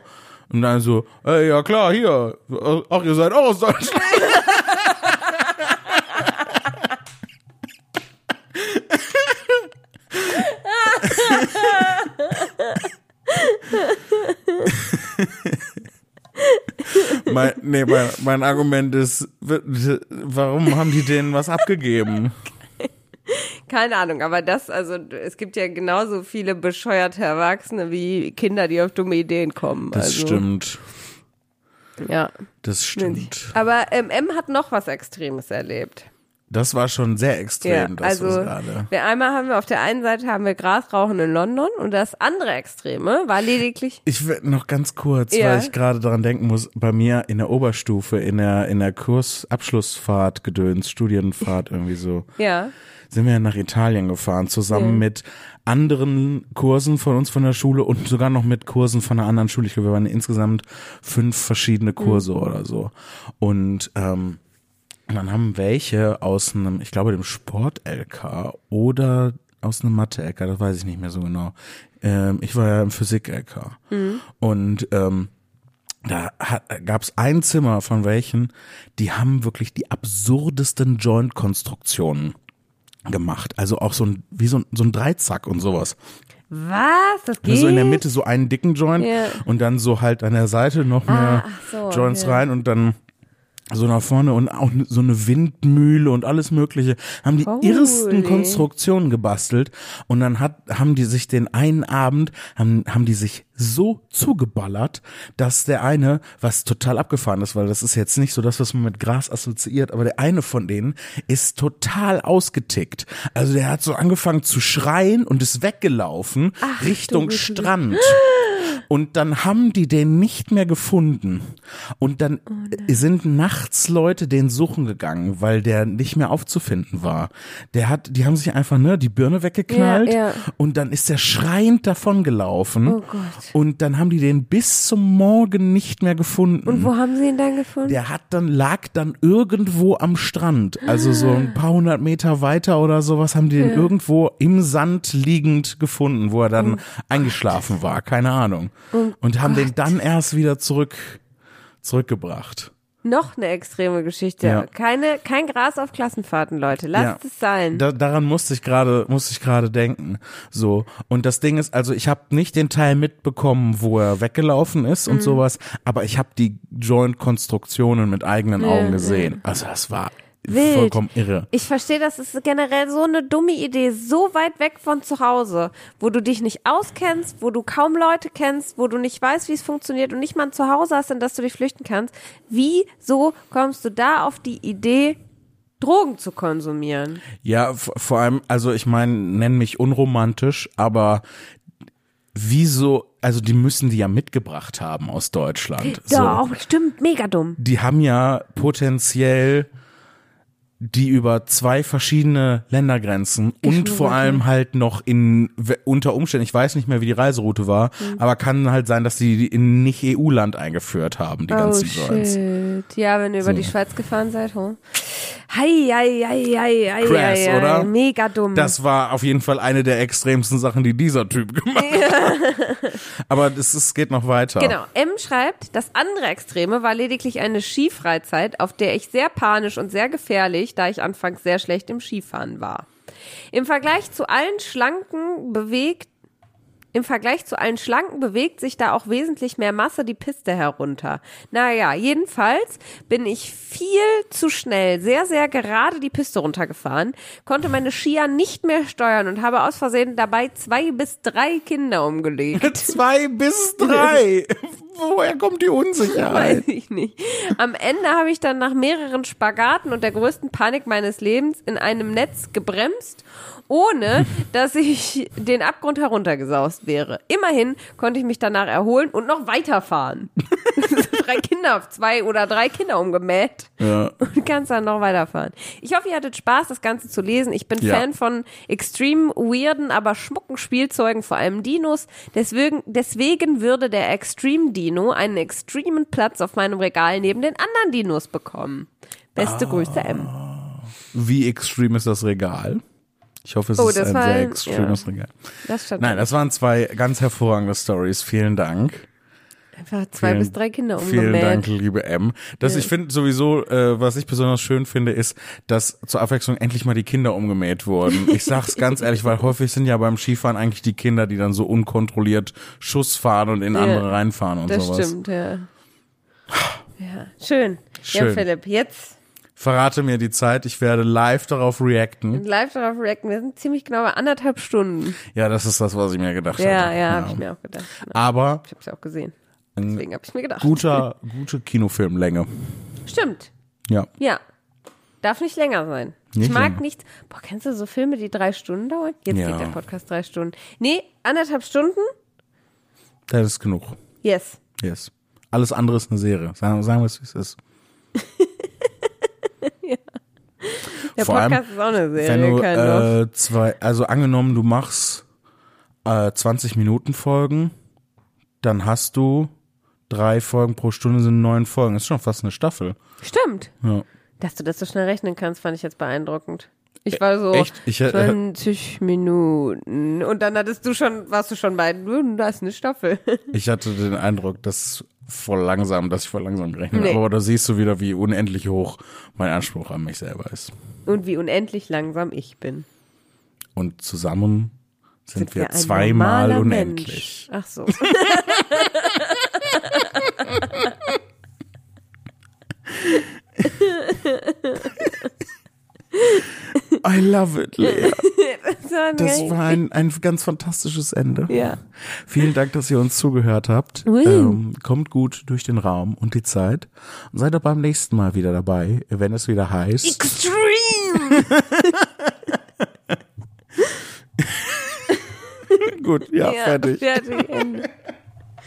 Und dann so, äh, ja klar, hier. Ach, ihr seid auch aus Deutschland. mein, nee, mein, mein Argument ist, warum haben die denen was abgegeben? Keine Ahnung, aber das, also es gibt ja genauso viele bescheuerte Erwachsene wie Kinder, die auf dumme Ideen kommen. Das also, stimmt. Ja. Das stimmt. Aber ähm, M hat noch was Extremes erlebt. Das war schon sehr extrem, Ja, das also wir einmal haben wir auf der einen Seite haben wir Grasrauchen in London und das andere Extreme war lediglich Ich will noch ganz kurz, Ja. weil ich gerade daran denken muss, bei mir in der Oberstufe, in der, in der Kursabschlussfahrt, Gedöns, Studienfahrt irgendwie so, ja sind wir nach Italien gefahren, zusammen Ja. mit anderen Kursen von uns von der Schule und sogar noch mit Kursen von einer anderen Schule. Ich glaube, wir waren insgesamt fünf verschiedene Kurse Mhm. oder so. Und ähm, dann haben welche aus einem, ich glaube, dem Sport-LK oder aus einem Mathe-LK, das weiß ich nicht mehr so genau. Ähm, ich war ja im Physik-LK. Und ähm, da gab es ein Zimmer von welchen, die haben wirklich die absurdesten Joint-Konstruktionen gemacht. Also auch so ein, wie so ein, so ein Dreizack und sowas. was das geht Also in der Mitte so einen dicken Joint Ja. und dann so halt an der Seite noch mehr ach so, Joints ja. rein und dann so nach vorne und auch so eine Windmühle und alles mögliche. Haben die Holy. irrsten Konstruktionen gebastelt und dann hat, haben die sich den einen Abend, haben, haben die sich so zugeballert, dass der eine, was total abgefahren ist, weil das ist jetzt nicht so das, was man mit Gras assoziiert, aber der eine von denen ist total ausgetickt. Also der hat so angefangen zu schreien und ist weggelaufen Richtung du Güte. Strand. Und dann haben die den nicht mehr gefunden. Und dann Oh sind nachts Leute den suchen gegangen, weil der nicht mehr aufzufinden war. Der hat, die haben sich einfach ne die Birne weggeknallt Ja, ja. und dann ist der schreiend davon gelaufen. Oh Gott. Und dann haben die den bis zum Morgen nicht mehr gefunden. und wo haben sie ihn dann gefunden Der hat dann, lag dann irgendwo am Strand. Also so ein paar hundert Meter weiter oder sowas haben die den irgendwo im Sand liegend gefunden, wo er dann Oh eingeschlafen war. Keine Ahnung. Und haben den dann erst wieder zurück, zurückgebracht. noch eine extreme Geschichte Ja. keine kein Gras auf Klassenfahrten Leute lasst Ja. es sein Da, daran musste ich gerade, musste ich gerade denken. So. Und das Ding ist, also ich habe nicht den Teil mitbekommen, wo er weggelaufen ist Mhm. und sowas, aber ich habe die Joint-Konstruktionen mit eigenen Augen gesehen. Also das war Wild. vollkommen irre. Ich verstehe, das ist generell so eine dumme Idee, so weit weg von zu Hause, wo du dich nicht auskennst, wo du kaum Leute kennst, wo du nicht weißt, wie es funktioniert und nicht mal ein Zuhause hast, in das du dich flüchten kannst. Wieso kommst du da auf die Idee, Drogen zu konsumieren? Ja, vor allem, also ich meine, nenn mich unromantisch, aber wieso, also die müssen die ja mitgebracht haben aus Deutschland. So. Doch, stimmt, mega dumm. Die haben ja potenziell die über zwei verschiedene Ländergrenzen und vor allem halt noch in unter Umständen, ich weiß nicht mehr, wie die Reiseroute war, Mhm. aber kann halt sein, dass die in nicht EU-Land eingeführt haben, die Oh ganzen Joints. shit. Ja, wenn ihr über So. die Schweiz gefahren seid, ho. Hei, hei, hei, hei, hei, Crass, hei, oder? Mega dumm. Das war auf jeden Fall eine der extremsten Sachen, die dieser Typ gemacht hat. Aber es, es geht noch weiter. Genau. M schreibt, das andere Extreme war lediglich eine Skifreizeit, auf der ich sehr panisch und sehr gefährlich, da ich anfangs sehr schlecht im Skifahren war. Im Vergleich zu allen schlanken, bewegt, Im Vergleich zu allen Schlanken bewegt sich da auch wesentlich mehr Masse die Piste herunter. Naja, jedenfalls bin ich viel zu schnell, sehr, sehr gerade die Piste runtergefahren, konnte meine Skier nicht mehr steuern und habe aus Versehen dabei zwei bis drei Kinder umgelegt. Zwei bis drei. Woher kommt die Unsicherheit? Weiß ich nicht. Am Ende habe ich dann nach mehreren Spagaten und der größten Panik meines Lebens in einem Netz gebremst, ohne dass ich den Abgrund heruntergesaust wäre. Immerhin konnte ich mich danach erholen und noch weiterfahren. drei Kinder, zwei oder drei Kinder umgemäht Ja. und kannst dann noch weiterfahren. Ich hoffe, ihr hattet Spaß, das Ganze zu lesen. Ich bin Ja. Fan von extrem weirden, aber schmucken Spielzeugen, vor allem Dinos. Deswegen, deswegen würde der Extreme Dino einen extremen Platz auf meinem Regal neben den anderen Dinos bekommen. Beste Ah. Grüße, M. Wie extrem ist das Regal? Ich hoffe, es Oh, ist das ein war sehr extremes ja. Regal. Das. Nein, das waren zwei ganz hervorragende Stories. Vielen Dank. Einfach zwei Vielen- bis drei Kinder Vielen Dank, umgemäht. liebe M. Das ich finde sowieso, äh, was ich besonders schön finde, ist, dass zur Abwechslung endlich mal die Kinder umgemäht wurden. Ich sag's ganz ehrlich, weil häufig sind ja beim Skifahren eigentlich die Kinder, die dann so unkontrolliert Schuss fahren und in Ja, andere reinfahren und Das sowas. stimmt, ja. Ja, schön. Ja, Schön. Philipp, jetzt Verrate mir die Zeit, ich werde live darauf reacten. live darauf reacten. Wir sind ziemlich genau bei anderthalb Stunden. Ja, das ist das, was ich mir gedacht Ja, hatte. ja, habe ich mir auch gedacht. Genau. Aber Ich habe es auch gesehen. Deswegen habe ich mir gedacht. guter, gute Kinofilmlänge. Stimmt. Ja. Ja. Darf nicht länger sein. ich Nicht mag länger. nicht. Boah, kennst du so Filme, die drei Stunden dauern? Jetzt Ja. geht der Podcast drei Stunden. Nee, anderthalb Stunden? Das ist genug. Yes. Yes. Alles andere ist eine Serie. Sagen, sagen wir es, wie es ist. Der Vor allem, Podcast ist auch eine Wenn Serie, du kein Loch. äh, zwei, also angenommen, du machst äh, 20 Minuten Folgen, dann hast du drei Folgen pro Stunde sind neun Folgen. Das ist schon fast eine Staffel. Stimmt. Ja. Dass du das so schnell rechnen kannst, fand ich jetzt beeindruckend. Ich war so Echt? Ich, äh, 20 Minuten. Und dann hattest du schon, warst du schon bei, "Hm, da ist eine Staffel. ich hatte den Eindruck, dass voll langsam, dass ich voll langsam gerechnet Nee. habe. Aber da siehst du wieder, wie unendlich hoch mein Anspruch an mich selber ist. Und wie unendlich langsam ich bin. Und zusammen sind, wir, ein zweimal unendlich. Mensch. Ach so. I love it, Lea. Das war, Das war ein, ein ganz fantastisches Ende. Ja. Vielen Dank, dass ihr uns zugehört habt. Ähm, kommt gut durch den Raum und die Zeit. Und seid auch beim nächsten Mal wieder dabei, wenn es wieder heißt. Extreme! Gut, ja, Ja, fertig. fertig.